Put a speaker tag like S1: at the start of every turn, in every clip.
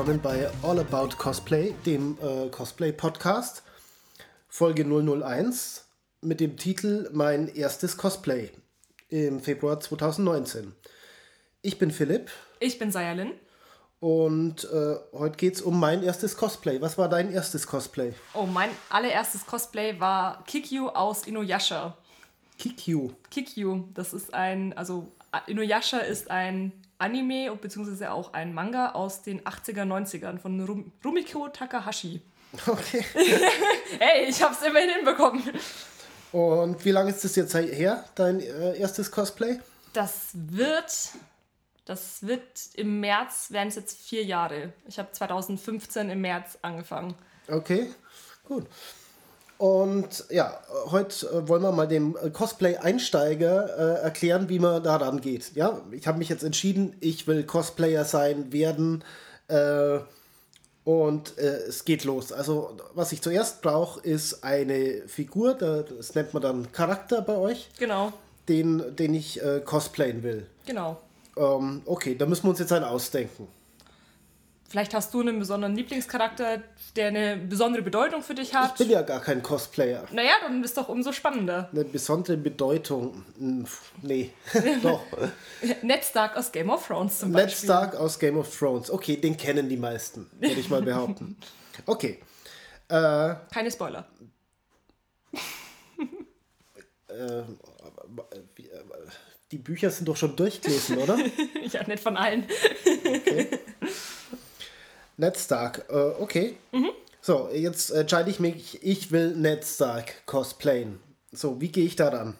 S1: willkommen bei All About Cosplay, dem äh, Cosplay-Podcast, Folge 001 mit dem Titel Mein erstes Cosplay im Februar 2019. Ich bin Philipp.
S2: Ich bin Sayalin.
S1: Und äh, heute geht es um mein erstes Cosplay. Was war dein erstes Cosplay?
S2: Oh, mein allererstes Cosplay war Kikyu aus Inuyasha.
S1: Kikyu?
S2: Kikyu, das ist ein, also Inuyasha ist ein Anime beziehungsweise auch ein Manga aus den 80er, 90ern von Rum Rumiko Takahashi. Okay. hey, ich hab's immerhin hinbekommen.
S1: Und wie lange ist das jetzt her, dein äh, erstes Cosplay?
S2: Das wird, das wird im März, werden es jetzt vier Jahre. Ich habe 2015 im März angefangen.
S1: Okay, gut. Und ja, heute äh, wollen wir mal dem äh, Cosplay-Einsteiger äh, erklären, wie man da rangeht. Ja, ich habe mich jetzt entschieden, ich will Cosplayer sein, werden. Äh, und äh, es geht los. Also, was ich zuerst brauche, ist eine Figur, das nennt man dann Charakter bei euch.
S2: Genau.
S1: Den, den ich äh, cosplayen will.
S2: Genau.
S1: Ähm, okay, da müssen wir uns jetzt einen ausdenken.
S2: Vielleicht hast du einen besonderen Lieblingscharakter, der eine besondere Bedeutung für dich hat.
S1: Ich bin ja gar kein Cosplayer.
S2: Naja, dann ist doch umso spannender.
S1: Eine besondere Bedeutung. Hm, nee, doch.
S2: Ned Stark aus Game of Thrones zum Beispiel.
S1: Ned Stark aus Game of Thrones. Okay, den kennen die meisten, würde ich mal behaupten. Okay.
S2: Äh, Keine Spoiler.
S1: Äh, die Bücher sind doch schon durchgelesen, oder?
S2: ja, nicht von allen.
S1: okay. Ned Stark, äh, okay. Mhm. So, jetzt entscheide ich mich, ich will Ned Stark cosplayen. So, wie gehe ich da ran?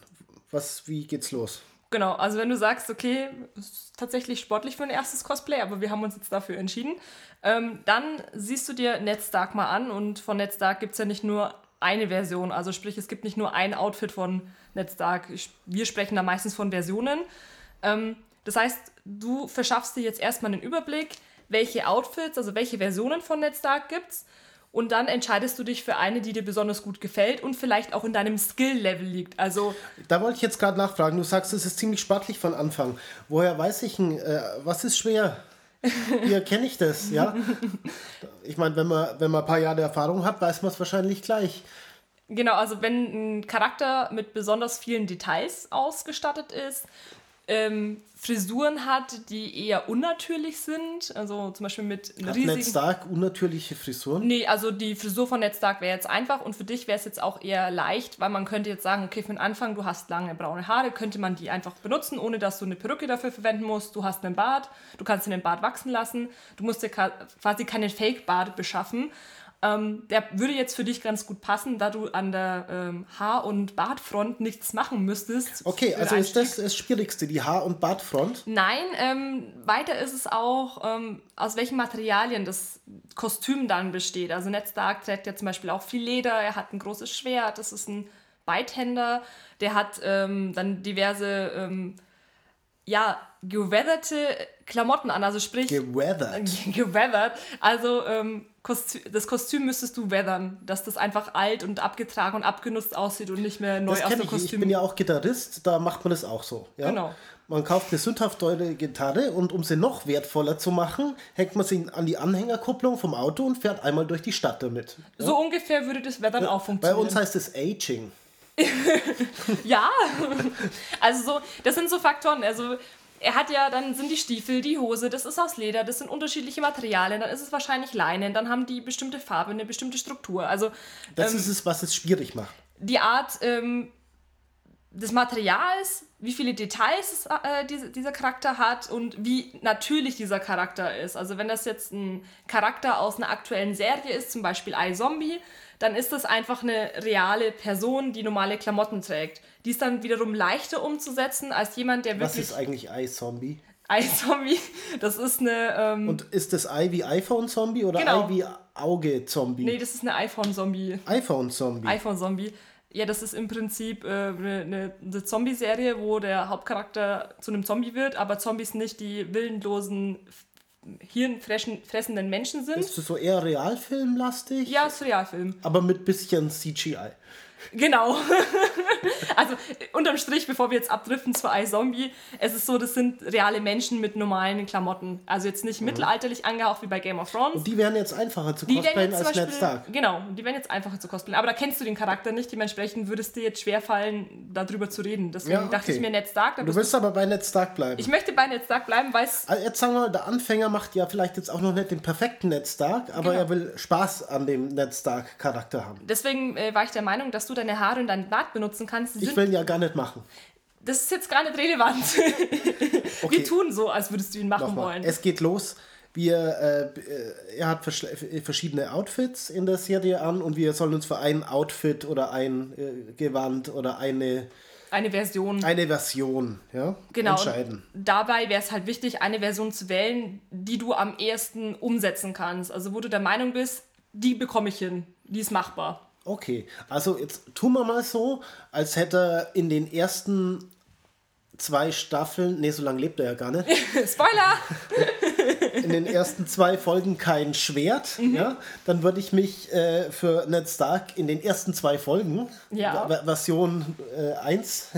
S1: Was, wie geht's los?
S2: Genau, also wenn du sagst, okay, ist tatsächlich sportlich für ein erstes Cosplay, aber wir haben uns jetzt dafür entschieden, ähm, dann siehst du dir Ned Stark mal an und von Ned Stark gibt es ja nicht nur eine Version, also sprich, es gibt nicht nur ein Outfit von Ned Stark. Wir sprechen da meistens von Versionen. Ähm, das heißt, du verschaffst dir jetzt erstmal einen Überblick, welche Outfits, also welche Versionen von Ned Stark gibt's. Und dann entscheidest du dich für eine, die dir besonders gut gefällt und vielleicht auch in deinem Skill-Level liegt. Also
S1: da wollte ich jetzt gerade nachfragen. Du sagst, es ist ziemlich sportlich von Anfang. Woher weiß ich denn, äh, was ist schwer? Wie erkenne ich das? Ja? Ich meine, wenn man, wenn man ein paar Jahre Erfahrung hat, weiß man es wahrscheinlich gleich.
S2: Genau, also wenn ein Charakter mit besonders vielen Details ausgestattet ist, ähm, Frisuren hat, die eher unnatürlich sind. Also zum Beispiel mit
S1: hat riesigen... Ned Stark unnatürliche Frisuren?
S2: Nee, also die Frisur von Ned Stark wäre jetzt einfach und für dich wäre es jetzt auch eher leicht, weil man könnte jetzt sagen, okay, für den Anfang, du hast lange braune Haare, könnte man die einfach benutzen, ohne dass du eine Perücke dafür verwenden musst. Du hast einen Bart, du kannst den Bart wachsen lassen, du musst dir quasi keinen Fake-Bart beschaffen. Ähm, der würde jetzt für dich ganz gut passen, da du an der ähm, Haar- und Bartfront nichts machen müsstest.
S1: Okay, also ist das das Schwierigste, die Haar- und Bartfront?
S2: Nein, ähm, weiter ist es auch, ähm, aus welchen Materialien das Kostüm dann besteht. Also Ned Stark trägt ja zum Beispiel auch viel Leder, er hat ein großes Schwert, das ist ein Beithänder, der hat ähm, dann diverse ähm, ja, geweatherte Klamotten an, also sprich.
S1: Geweathert.
S2: geweathert. Also ähm, Kostü das Kostüm müsstest du weathern, dass das einfach alt und abgetragen und abgenutzt aussieht und nicht mehr neu
S1: das aus dem Kostüm. Ich bin ja auch Gitarrist, da macht man das auch so. Ja?
S2: Genau.
S1: Man kauft eine sündhaft teure Gitarre und um sie noch wertvoller zu machen, hängt man sie an die Anhängerkupplung vom Auto und fährt einmal durch die Stadt damit.
S2: Ja? So ungefähr würde das Weathern ja, auch funktionieren.
S1: Bei uns heißt es Aging.
S2: ja, also so, das sind so Faktoren. Also er hat ja, dann sind die Stiefel, die Hose, das ist aus Leder, das sind unterschiedliche Materialien, dann ist es wahrscheinlich Leinen, dann haben die bestimmte Farbe, eine bestimmte Struktur. Also
S1: das ähm, ist es, was es schwierig macht.
S2: Die Art ähm, des Materials, wie viele Details äh, diese, dieser Charakter hat und wie natürlich dieser Charakter ist. Also wenn das jetzt ein Charakter aus einer aktuellen Serie ist, zum Beispiel iZombie, dann ist das einfach eine reale Person, die normale Klamotten trägt. Die ist dann wiederum leichter umzusetzen als jemand, der wirklich...
S1: Was ist eigentlich iZombie?
S2: iZombie, das ist eine... Ähm
S1: Und ist das I wie iPhone-Zombie oder genau. I wie Auge-Zombie?
S2: Nee, das ist eine iPhone-Zombie.
S1: iPhone-Zombie.
S2: iPhone-Zombie. Ja, das ist im Prinzip äh, eine, eine Zombie-Serie, wo der Hauptcharakter zu einem Zombie wird, aber Zombies nicht die willenlosen, hirnfressenden Menschen sind.
S1: Ist das so eher realfilmlastig?
S2: Ja, ist Realfilm.
S1: Aber mit bisschen CGI.
S2: Genau. also unterm Strich, bevor wir jetzt abdriften zu iZombie, es ist so, das sind reale Menschen mit normalen Klamotten. Also jetzt nicht mhm. mittelalterlich angehaucht wie bei Game of Thrones.
S1: Und die wären jetzt einfacher zu cosplayen als Ned Stark.
S2: Genau, die wären jetzt einfacher zu cosplayen. Aber da kennst du den Charakter nicht, dementsprechend würde es dir jetzt schwerfallen, darüber zu reden. Deswegen ja, okay. dachte ich mir Ned Stark.
S1: Du willst aber bei Ned Stark bleiben.
S2: Ich möchte bei Ned Stark bleiben, weil es...
S1: Also jetzt sagen wir mal, der Anfänger macht ja vielleicht jetzt auch noch nicht den perfekten Ned Stark, aber genau. er will Spaß an dem Ned Stark Charakter haben.
S2: Deswegen äh, war ich der Meinung, dass du deine Haare und deinen Bart benutzen kannst.
S1: ich will ihn ja gar nicht machen.
S2: Das ist jetzt gar nicht relevant. okay. Wir tun so, als würdest du ihn machen Nochmal. wollen.
S1: Es geht los. Wir, äh, er hat verschiedene Outfits in der Serie an und wir sollen uns für ein Outfit oder ein äh, Gewand oder eine
S2: eine Version.
S1: Eine Version, ja.
S2: Genau. Entscheiden. Dabei wäre es halt wichtig, eine Version zu wählen, die du am ehesten umsetzen kannst. Also wo du der Meinung bist, die bekomme ich hin, die ist machbar.
S1: Okay, also jetzt tun wir mal so, als hätte er in den ersten zwei Staffeln, nee, so lange lebt er ja gar nicht.
S2: Spoiler!
S1: in den ersten zwei Folgen kein Schwert, mhm. ja, dann würde ich mich äh, für Ned Stark in den ersten zwei Folgen, ja. Version äh, 1,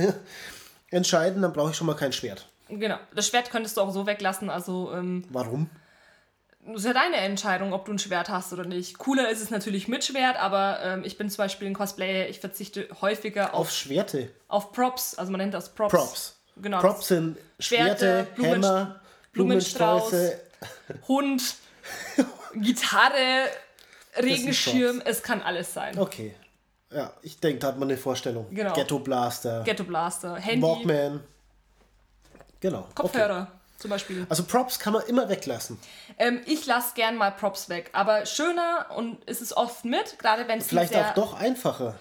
S1: entscheiden, dann brauche ich schon mal kein Schwert.
S2: Genau, das Schwert könntest du auch so weglassen, also... Ähm,
S1: Warum?
S2: Das ist ja deine Entscheidung, ob du ein Schwert hast oder nicht. Cooler ist es natürlich mit Schwert, aber ähm, ich bin zum Beispiel ein Cosplayer, ich verzichte häufiger
S1: auf, auf Schwerte.
S2: Auf Props, also man nennt das Props.
S1: Props. Genau. Props sind Schwerte, Schwerte Blumen, Hämmer, Blumenstrauß,
S2: Hund, Gitarre, Regenschirm, es kann alles sein.
S1: Okay. Ja, ich denke, da hat man eine Vorstellung. Genau. Ghetto Blaster.
S2: Ghetto Blaster, Handy.
S1: Walkman. Genau.
S2: Kopfhörer. Okay zum Beispiel.
S1: Also Props kann man immer weglassen.
S2: Ähm, ich lasse gern mal Props weg, aber schöner und ist es oft mit, gerade wenn es
S1: Vielleicht auch doch einfacher.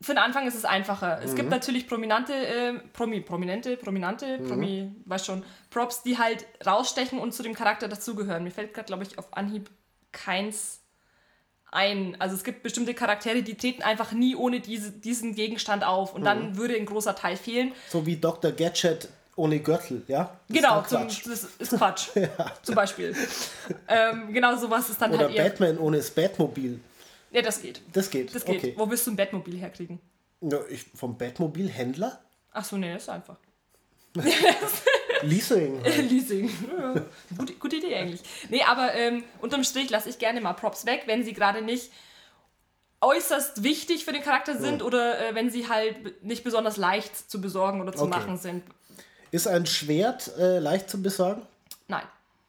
S2: Für den Anfang ist es einfacher. Mhm. Es gibt mhm. natürlich prominente, äh, Promi, prominente, prominente, mhm. Promi, weiß schon, Props, die halt rausstechen und zu dem Charakter dazugehören. Mir fällt gerade, glaube ich, auf Anhieb keins ein. Also es gibt bestimmte Charaktere, die treten einfach nie ohne diese, diesen Gegenstand auf und mhm. dann würde ein großer Teil fehlen.
S1: So wie Dr. Gadget ohne Gürtel, ja?
S2: Das genau, ist zum, das ist Quatsch. ja. Zum Beispiel. ähm, genau sowas ist dann
S1: Oder
S2: halt
S1: eher. Batman ohne das Batmobil.
S2: Ja, das geht.
S1: Das geht.
S2: Das geht. Okay. Wo willst du ein Batmobil herkriegen?
S1: Ja, ich, vom Batmobil-Händler?
S2: Ach so, nee, das ist einfach.
S1: Leasing.
S2: Halt. Leasing. Ja, gute, gute Idee eigentlich. Nee, aber ähm, unterm Strich lasse ich gerne mal Props weg, wenn sie gerade nicht äußerst wichtig für den Charakter sind oh. oder äh, wenn sie halt nicht besonders leicht zu besorgen oder zu okay. machen sind.
S1: Ist ein Schwert äh, leicht zu besorgen?
S2: Nein.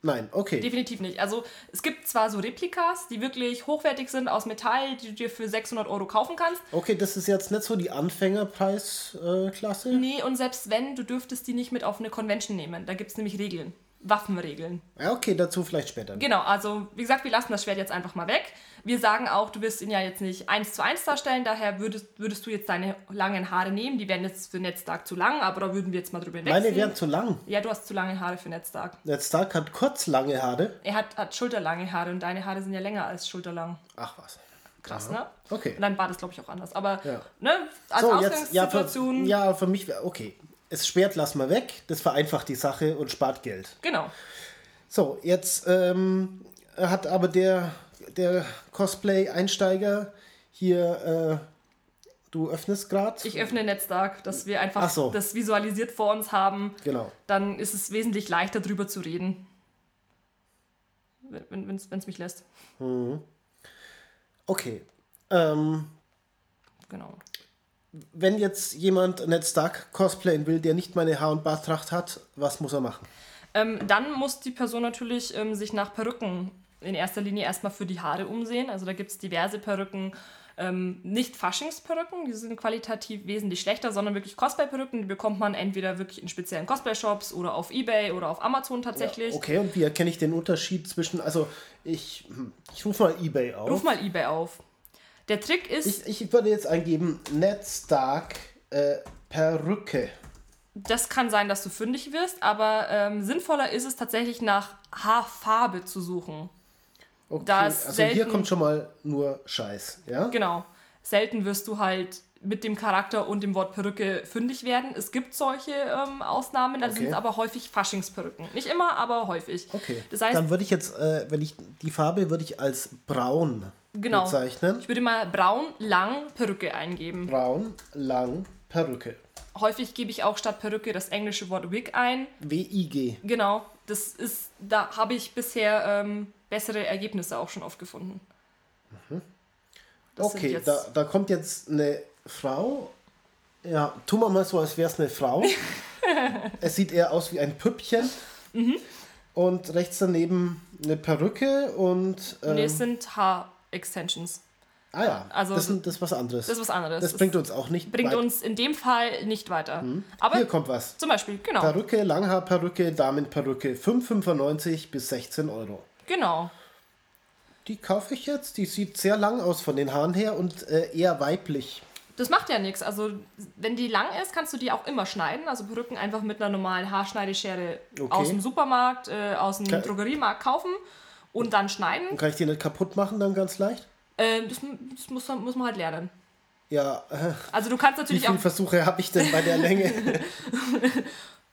S1: Nein, okay.
S2: Definitiv nicht. Also es gibt zwar so Replikas, die wirklich hochwertig sind aus Metall, die du dir für 600 Euro kaufen kannst.
S1: Okay, das ist jetzt nicht so die Anfängerpreisklasse? Äh,
S2: nee, und selbst wenn, du dürftest die nicht mit auf eine Convention nehmen. Da gibt es nämlich Regeln. Waffenregeln.
S1: Ja, okay, dazu vielleicht später.
S2: Genau, also wie gesagt, wir lassen das Schwert jetzt einfach mal weg. Wir sagen auch, du wirst ihn ja jetzt nicht eins zu eins darstellen, daher würdest, würdest du jetzt deine langen Haare nehmen. Die wären jetzt für Ned Stark zu lang, aber da würden wir jetzt mal drüber
S1: wechseln. Meine wären zu lang.
S2: Ja, du hast zu lange Haare für. Ned Stark
S1: hat kurz lange Haare.
S2: Er hat, hat schulterlange Haare und deine Haare sind ja länger als schulterlang.
S1: Ach was.
S2: Krass, ja. ne?
S1: Okay.
S2: Und dann war das, glaube ich, auch anders. Aber, ja. ne, als so, Ausgangssituation...
S1: Jetzt, ja, für, ja, für mich, okay. Das Schwert lassen wir weg, das vereinfacht die Sache und spart Geld.
S2: Genau.
S1: So, jetzt ähm, hat aber der, der Cosplay-Einsteiger hier, äh, du öffnest gerade.
S2: Ich öffne Netzdark, dass wir einfach so. das visualisiert vor uns haben.
S1: Genau.
S2: Dann ist es wesentlich leichter drüber zu reden. Wenn es mich lässt.
S1: Mhm. Okay. Ähm,
S2: genau.
S1: Wenn jetzt jemand Ned Stark cosplayen will, der nicht meine Haar- und Barttracht hat, was muss er machen?
S2: Ähm, dann muss die Person natürlich ähm, sich nach Perücken in erster Linie erstmal für die Haare umsehen. Also da gibt es diverse Perücken, ähm, nicht Faschingsperücken, die sind qualitativ wesentlich schlechter, sondern wirklich Cosplay-Perücken, die bekommt man entweder wirklich in speziellen Cosplay-Shops oder auf Ebay oder auf Amazon tatsächlich.
S1: Ja, okay, und wie erkenne ich den Unterschied zwischen, also ich, ich rufe mal Ebay auf.
S2: Ruf mal Ebay auf. Der Trick ist...
S1: Ich, ich würde jetzt eingeben, Ned Stark äh, Perücke.
S2: Das kann sein, dass du fündig wirst, aber ähm, sinnvoller ist es tatsächlich nach Haarfarbe zu suchen.
S1: Okay, also selten, hier kommt schon mal nur Scheiß, ja?
S2: Genau. Selten wirst du halt mit dem Charakter und dem Wort Perücke fündig werden. Es gibt solche ähm, Ausnahmen, da okay. sind aber häufig Faschingsperücken. Nicht immer, aber häufig.
S1: Okay. Das heißt, Dann würde ich jetzt, äh, wenn ich die Farbe würde ich als braun
S2: Genau.
S1: bezeichnen.
S2: Ich würde mal braun, lang, Perücke eingeben.
S1: Braun, lang, Perücke.
S2: Häufig gebe ich auch statt Perücke das englische Wort Wig ein.
S1: W-I-G.
S2: Genau, das ist, da habe ich bisher ähm, bessere Ergebnisse auch schon oft gefunden. Sind
S1: Okay, da, da kommt jetzt eine Frau. Ja, tun wir mal so, als wäre es eine Frau. es sieht eher aus wie ein Püppchen.
S2: Mhm.
S1: Und rechts daneben eine Perücke und. Ähm,
S2: Nee, es sind Haar-Extensions.
S1: ah ja,
S2: also-
S1: das, sind- das ist was anderes.
S2: Das ist was anderes.
S1: Das bringt uns auch nicht
S2: bringt
S1: weit.
S2: uns in dem Fall nicht weiter. Aber
S1: Hier kommt was.
S2: zum Beispiel, genau.
S1: Perücke, Langhaarperücke, Damenperücke, 5,95 bis 16 Euro.
S2: Genau.
S1: Die kaufe ich jetzt. Die sieht sehr lang aus von den Haaren her und äh, eher weiblich.
S2: Das macht ja nichts. Also, wenn die lang ist, kannst du die auch immer schneiden. Also Perücken einfach mit einer normalen Haarschneideschere
S1: Okay.
S2: aus dem Supermarkt, äh, aus dem
S1: Ke-
S2: Drogeriemarkt kaufen und dann schneiden.
S1: Und kann ich die nicht kaputt machen dann ganz leicht?
S2: Äh, das das muss, man- muss man halt lernen.
S1: Ja, äh,
S2: Also du kannst
S1: wie
S2: natürlich
S1: viele
S2: auch.
S1: Versuche habe ich denn bei der Länge?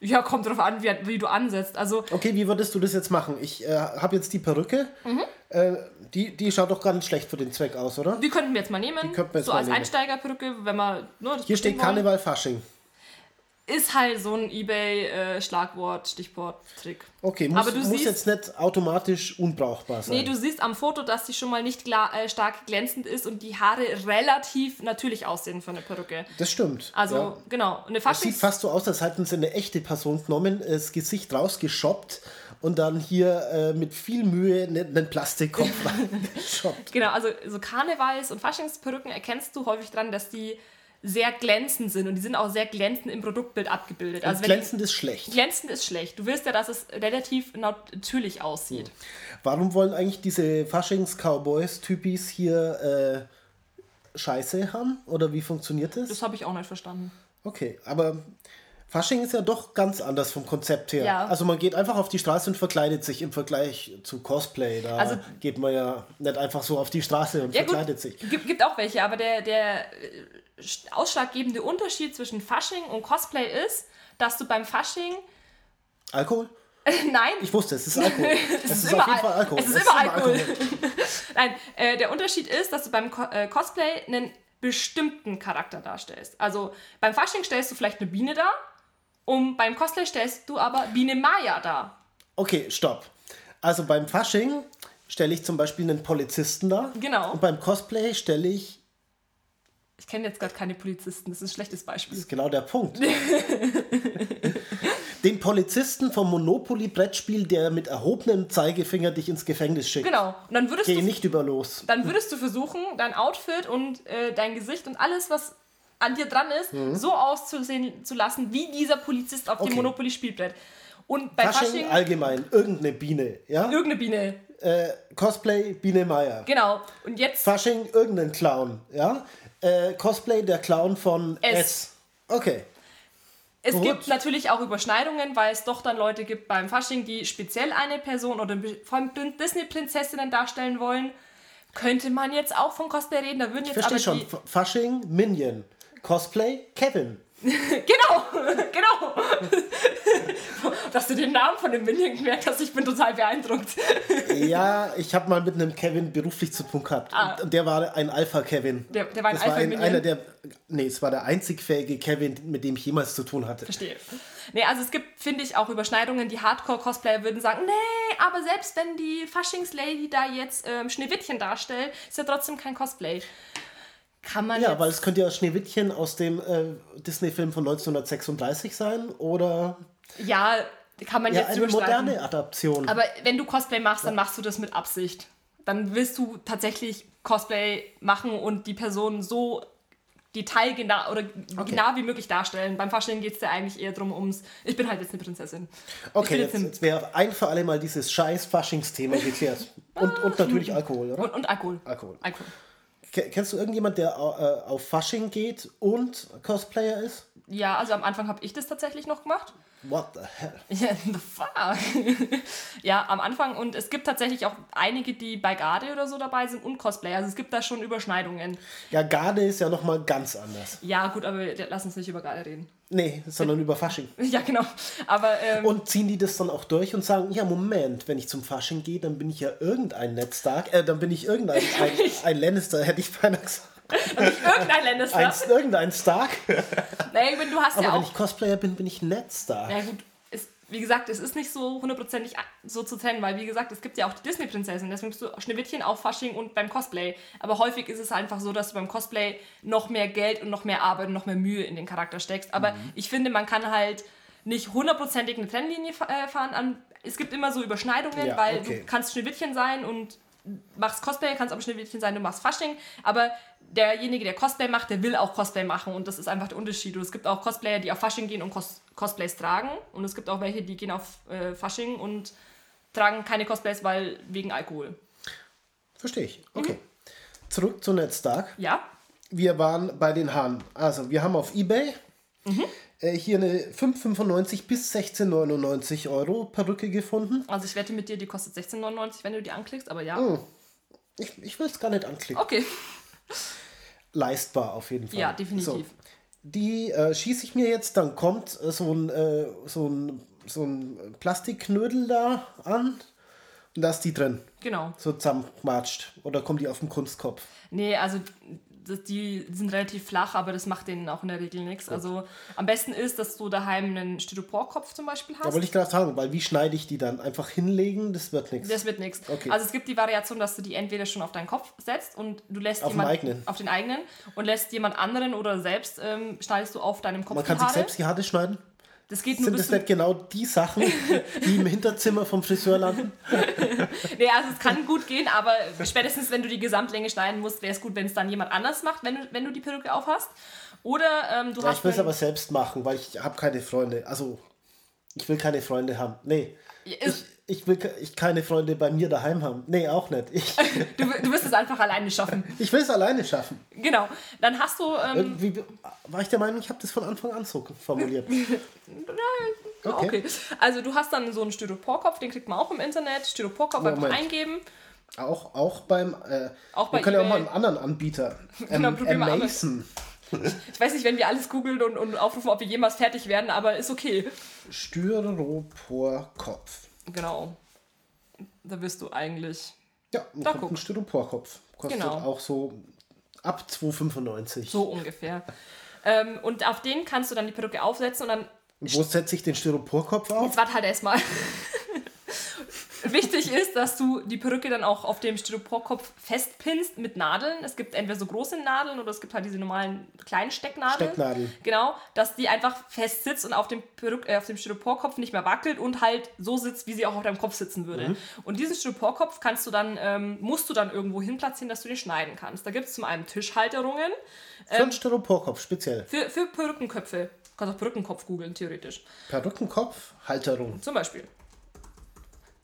S2: Ja, kommt drauf an, wie, wie du ansetzt. Also
S1: Okay, wie würdest du das jetzt machen? Ich äh, habe jetzt die Perücke.
S2: Mhm.
S1: Äh, die, die schaut doch gar nicht schlecht für den Zweck aus, oder?
S2: die könnten wir jetzt mal nehmen.
S1: könnten wir jetzt
S2: so
S1: mal
S2: als
S1: nehmen.
S2: Einsteigerperücke, wenn man. Ne,
S1: Hier steht. Karneval Fasching.
S2: Ist halt so ein Ebay-Schlagwort, Stichwort-Trick.
S1: Okay, muss,
S2: Aber du
S1: muss
S2: siehst-
S1: jetzt nicht automatisch unbrauchbar sein.
S2: Nee, du siehst am Foto, dass sie schon mal nicht gla- äh, stark glänzend ist und die Haare relativ natürlich aussehen für eine Perücke.
S1: das stimmt.
S2: Also,
S1: ja.
S2: genau. Eine
S1: Es sieht fast so aus, als hätten sie eine echte Person genommen, das Gesicht rausgeschoppt und dann hier äh, mit viel Mühe einen, einen Plastikkopf reingeschoppt.
S2: Genau, also so Karnevals- und Faschingsperücken erkennst du häufig dran, dass die sehr glänzend sind und die sind auch sehr glänzend im Produktbild abgebildet. Also die-
S1: glänzend ist schlecht.
S2: glänzend ist schlecht. Du willst ja, dass es relativ natürlich aussieht.
S1: Warum wollen eigentlich diese Faschings-Cowboys-Typis hier äh, Scheiße haben? Oder wie funktioniert das?
S2: Das habe ich auch nicht verstanden.
S1: Okay, aber Fasching ist ja doch ganz anders vom Konzept her.
S2: Ja.
S1: Also man geht einfach auf die Straße und verkleidet sich im Vergleich zu Cosplay. Da
S2: Also-
S1: geht man ja nicht einfach so auf die Straße und
S2: Ja, gut,
S1: verkleidet sich.
S2: gibt, gibt auch welche, aber der, der ausschlaggebende Unterschied zwischen Fasching und Cosplay ist, dass du beim Fasching
S1: Alkohol?
S2: Nein,
S1: Ich wusste, es ist Alkohol. es, ist,
S2: immer
S1: auf jeden
S2: Al-
S1: Fall Alkohol.
S2: es ist immer Alkohol. Nein, äh, der Unterschied ist, dass du beim Co äh, Cosplay einen bestimmten Charakter darstellst. Also beim Fasching stellst du vielleicht eine Biene dar und beim Cosplay stellst du aber Biene Maya dar.
S1: Okay, stopp. Also beim Fasching stelle ich zum Beispiel einen Polizisten da.
S2: Genau.
S1: Und beim Cosplay stelle ich,
S2: Ich kenne jetzt gerade keine Polizisten, das ist ein schlechtes Beispiel.
S1: das ist genau der Punkt. Den Polizisten vom Monopoly-Brettspiel, der mit erhobenem Zeigefinger dich ins Gefängnis schickt.
S2: Genau. Und dann würdest
S1: Geh
S2: du
S1: nicht über los.
S2: dann würdest du versuchen, dein Outfit und äh, dein Gesicht und alles, was an dir dran ist, so auszusehen zu lassen, wie dieser Polizist auf
S1: Mhm. Okay.
S2: dem Monopoly-Spielbrett. Und bei
S1: Fasching,
S2: Fasching,
S1: allgemein, irgendeine Biene, ja?
S2: irgendeine Biene.
S1: Äh, Cosplay, Biene Meier.
S2: Genau. Und jetzt,
S1: Fasching, irgendein Clown, ja? Äh, Cosplay, der Clown von S.
S2: S.
S1: Okay.
S2: es
S1: gut.
S2: gibt natürlich auch Überschneidungen, weil es doch dann Leute gibt beim Fasching, die speziell eine Person oder vor allem Disney-Prinzessinnen darstellen wollen. Könnte man jetzt auch von Cosplay reden, da würden jetzt
S1: Ich verstehe
S2: aber
S1: schon. Fasching, Minion. Cosplay, Kevin.
S2: Genau, genau. Dass du den Namen von dem Minion gemerkt hast, ich bin total beeindruckt.
S1: Ja, ich habe mal mit einem Kevin beruflich zu tun gehabt.
S2: Ah.
S1: Und der war ein Alpha-Kevin.
S2: Der- der war ein Alpha-Minion?
S1: einer der. Nee, es war der einzig fähige Kevin, mit dem ich jemals zu tun hatte.
S2: Verstehe. Nee, also es gibt, finde ich, auch Überschneidungen. Die Hardcore-Cosplayer würden sagen, nee, aber selbst wenn die Faschingslady da jetzt ähm, Schneewittchen darstellt, ist ja trotzdem kein Cosplay. Kann man
S1: Ja, weil es könnte ja Schneewittchen aus dem äh, Disney-Film von 1936 sein oder
S2: ja, kann man
S1: ja,
S2: jetzt
S1: eine moderne Adaption.
S2: Aber wenn du Cosplay machst, dann machst du das mit Absicht. Dann willst du tatsächlich Cosplay machen und die Person so detailgenau oder genau wie möglich darstellen. Beim Fasching geht es ja eigentlich eher darum, ums, ich bin halt jetzt eine Prinzessin.
S1: okay, jetzt
S2: ein,
S1: jetzt wäre ein für alle Mal dieses scheiß Faschingsthema geklärt. Und, und natürlich Alkohol, oder?
S2: und, und Alkohol.
S1: Alkohol.
S2: Alkohol.
S1: Ke- Kennst du irgendjemand, der äh, auf Fasching geht und Cosplayer ist?
S2: Ja, also am Anfang habe ich das tatsächlich noch gemacht.
S1: What the hell?
S2: Ja, the fuck? ja, am Anfang. Und es gibt tatsächlich auch einige, die bei Garde oder so dabei sind und Cosplay. Also es gibt da schon Überschneidungen.
S1: Ja, Garde ist ja nochmal ganz anders.
S2: Ja, gut, aber lass uns nicht über Garde reden.
S1: Nee, sondern über Fasching.
S2: Ja, genau. Aber, ähm,
S1: Und ziehen die das dann auch durch und sagen, ja, Moment, wenn ich zum Fasching gehe, dann bin ich ja irgendein Netzdark, äh, dann bin ich irgendein ein, ein Lannister, hätte ich beinahe gesagt.
S2: irgendein Lannister.
S1: Ein, irgendein Stark.
S2: naja, wenn du hast
S1: Aber
S2: ja
S1: wenn
S2: auch.
S1: ich Cosplayer bin, bin ich Netzdark.
S2: Ja, gut. Wie gesagt, es ist nicht so hundertprozentig so zu trennen, weil, wie gesagt, es gibt ja auch die Disney-Prinzessin. Deswegen bist du Schneewittchen auf Fasching und beim Cosplay. Aber häufig ist es einfach so, dass du beim Cosplay noch mehr Geld und noch mehr Arbeit und noch mehr Mühe in den Charakter steckst. Aber
S1: Mhm.
S2: ich finde, man kann halt nicht hundertprozentig eine Trennlinie äh, fahren. Es gibt immer so Überschneidungen,
S1: Ja,
S2: weil
S1: okay.
S2: du kannst Schneewittchen sein und machst Cosplay, kannst aber Schneewittchen sein, du machst Fasching, aber derjenige, der Cosplay macht, der will auch Cosplay machen und das ist einfach der Unterschied. Und es gibt auch Cosplayer, die auf Fasching gehen und Cos Cosplays tragen und es gibt auch welche, die gehen auf äh, Fasching und tragen keine Cosplays, weil wegen Alkohol.
S1: Verstehe ich. Okay.
S2: Mhm.
S1: Zurück zu Netzdark.
S2: Ja,
S1: Wir waren bei den Haaren. Also, wir haben auf Ebay
S2: Mhm.
S1: äh, hier eine 5,95 bis 16,99 Euro Perücke gefunden.
S2: also ich wette mit dir, die kostet 16,99, wenn du die anklickst, aber ja.
S1: Oh. Ich, ich will es gar nicht anklicken.
S2: Okay,
S1: Leistbar auf jeden Fall.
S2: ja, definitiv.
S1: So. Die äh, schieße ich mir jetzt, dann kommt äh, so ein, äh, so ein, so ein Plastikknödel da an und da ist die drin,
S2: Genau.
S1: so zusammengematscht. Oder kommt die auf den Kunstkopf?
S2: Nee, also das, die sind relativ flach, aber das macht denen auch in der Regel nichts. Also am besten ist, dass du daheim einen Styroporkopf zum Beispiel hast.
S1: Da wollte ich gerade sagen, weil wie schneide ich die dann? Einfach hinlegen, das wird nichts.
S2: Das wird nichts.
S1: Okay.
S2: Also es gibt die Variation, dass du die entweder schon auf deinen Kopf setzt und du lässt
S1: Auf den
S2: jemand
S1: eigenen.
S2: auf den eigenen und lässt jemand anderen oder selbst ähm, schneidest du auf deinem Kopf
S1: Man kann sich selbst die Haare schneiden.
S2: Das geht nur
S1: Sind
S2: bis
S1: das nicht genau die Sachen, die im Hinterzimmer vom Friseur landen?
S2: Nee, also es kann gut gehen, aber spätestens wenn du die Gesamtlänge schneiden musst, wäre es gut, wenn es dann jemand anders macht, wenn du, wenn du die Perücke auf hast. Oder ähm, du
S1: Ja,
S2: hast
S1: ich will es aber selbst machen, weil ich habe keine Freunde. Also, ich will keine Freunde haben. Nee. Ich, ich will ich keine Freunde bei mir daheim haben. Nee, auch nicht. Ich,
S2: du, du wirst es einfach alleine schaffen.
S1: ich will es alleine schaffen.
S2: Genau. Dann hast du ähm,
S1: Irgendwie war ich der Meinung, ich habe das von Anfang an so formuliert.
S2: Okay.
S1: Okay.
S2: Also du hast dann so einen Styroporkopf, den kriegt man auch im Internet. Styroporkopf einfach
S1: Moment.
S2: eingeben.
S1: Auch, auch beim. Äh,
S2: Auch
S1: wir
S2: bei
S1: können ja auch mal einen anderen Anbieter.
S2: Genau,
S1: Ähm,
S2: probier mal
S1: Amazon.
S2: Ich weiß nicht, wenn wir alles googeln und, und aufrufen, ob wir jemals fertig werden, aber ist okay.
S1: Styroporkopf.
S2: Genau. Da wirst du eigentlich
S1: Ja, da kommt
S2: guck.
S1: ein Styroporkopf. Kostet
S2: Genau.
S1: auch so ab 2,95.
S2: so ungefähr. Ähm, und auf den kannst du dann die Perücke aufsetzen und dann
S1: wo setze ich den Styroporkopf auf?
S2: Jetzt warte halt erstmal. Wichtig ist, dass du die Perücke dann auch auf dem Styroporkopf festpinnst mit Nadeln. Es gibt entweder so große Nadeln oder es gibt halt diese normalen kleinen Stecknadeln.
S1: Stecknadeln.
S2: Genau, dass die einfach fest sitzt und auf dem, Perück äh, auf dem Styroporkopf nicht mehr wackelt und halt so sitzt, wie sie auch auf deinem Kopf sitzen würde. Und diesen Styroporkopf kannst du dann, ähm, musst du dann irgendwo hin platzieren, dass du den schneiden kannst. Da gibt es zum einen Tischhalterungen
S1: Für einen Styroporkopf speziell.
S2: für, für Perückenköpfe. Du kannst auch Perückenkopf googeln, theoretisch.
S1: Perückenkopf, Halterung.
S2: Zum Beispiel.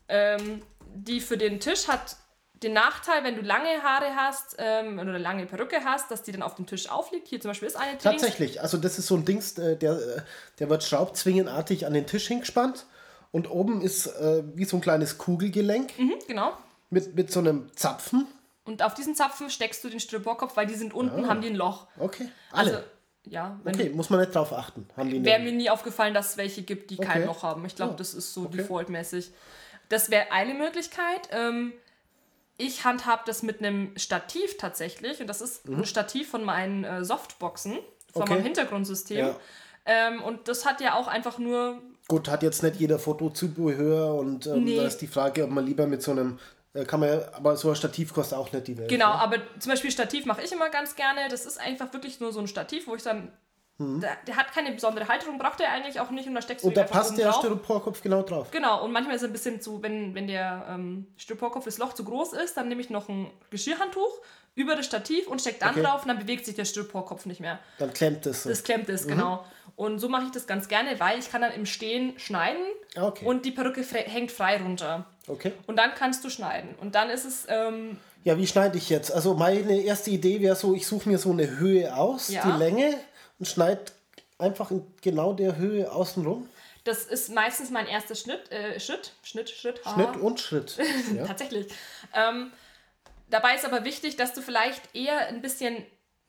S2: Ähm, die für den Tisch hat den Nachteil, wenn du lange Haare hast ähm, oder eine lange Perücke hast, dass die dann auf dem Tisch aufliegt. Hier zum Beispiel ist eine drin.
S1: Tatsächlich, also das ist so ein Dings, äh, der, äh, der wird schraubzwingenartig an den Tisch hingespannt und oben ist äh, wie so ein kleines Kugelgelenk
S2: Mhm, genau.
S1: mit, mit so einem Zapfen.
S2: Und auf diesen Zapfen steckst du den Styroporkopf, weil die sind unten, haben die ein Loch.
S1: Okay, alle.
S2: Also, ja, wenn
S1: okay, muss man nicht drauf achten.
S2: Wäre mir nie aufgefallen, dass es welche gibt, die kein
S1: Okay.
S2: Loch haben. Ich glaube,
S1: Ja.
S2: das ist so
S1: Okay.
S2: defaultmäßig. Das wäre eine Möglichkeit. Ähm, ich handhab das mit einem Stativ tatsächlich. Und das ist ein Stativ von meinen äh, Softboxen, von
S1: Mhm. Okay.
S2: meinem Hintergrundsystem.
S1: Ja.
S2: Ähm, und das hat ja auch einfach nur.
S1: Gut, hat jetzt nicht jeder Fotozubehör und ähm,
S2: Nee.
S1: da ist die Frage, ob man lieber mit so einem, äh, kann man, ja- aber so ein Stativ kostet auch nicht die Welt.
S2: Genau,
S1: ne?
S2: aber zum Beispiel Stativ mache ich immer ganz gerne. Das ist einfach wirklich nur so ein Stativ, wo ich dann. Der, der hat keine besondere Halterung, braucht er eigentlich auch nicht und da steckst du
S1: Mhm. Und da passt der. Styroporkopf genau drauf.
S2: Genau, und manchmal ist es ein bisschen zu, wenn, wenn der ähm, Styroporkopf das Loch zu groß ist, dann nehme ich noch ein Geschirrhandtuch über das Stativ und stecke dann
S1: Okay.
S2: drauf und dann bewegt sich der Styroporkopf nicht mehr.
S1: Dann klemmt es so.
S2: Das klemmt
S1: Mhm.
S2: es, genau. Und so mache ich das ganz gerne, weil ich kann dann im Stehen schneiden
S1: Ah, okay.
S2: und die Perücke hängt frei runter.
S1: okay.
S2: Und dann kannst du schneiden. Und dann ist es, ähm,
S1: Ja, wie schneide ich jetzt? Also meine erste Idee wäre so, ich suche mir so eine Höhe aus,
S2: Ja.
S1: die Länge und schneide einfach in genau der Höhe außenrum.
S2: Das ist meistens mein erster Schnitt, äh, Schritt, Schnitt, Schritt, haha.
S1: Schnitt und Schritt. Ja.
S2: Tatsächlich. Ähm, dabei ist aber wichtig, dass du vielleicht eher ein bisschen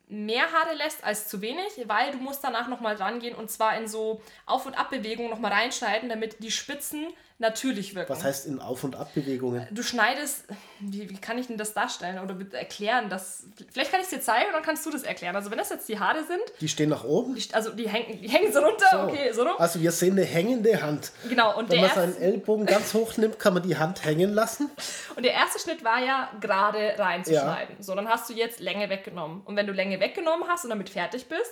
S2: mehr Haare lässt als zu wenig, weil du musst danach nochmal dran gehen und zwar in so Auf- und Abbewegungen nochmal reinschneiden, damit die Spitzen natürlich wirken.
S1: Was heißt in Auf- und Abbewegungen?
S2: Du schneidest, wie, wie kann ich denn das darstellen oder erklären? Das, vielleicht kann ich es dir zeigen und dann kannst du das erklären. Also wenn das jetzt die Haare sind,
S1: Die stehen nach oben.
S2: die, also die hängen, die hängen so runter,
S1: So.
S2: okay, so rum.
S1: Also wir sehen eine hängende Hand.
S2: Genau, und
S1: Wenn man seinen Ellbogen ganz hoch nimmt, kann man die Hand hängen lassen.
S2: und der erste Schnitt war ja gerade reinzuschneiden. So, dann hast du jetzt Länge weggenommen. Und wenn du Länge weggenommen hast und damit fertig bist,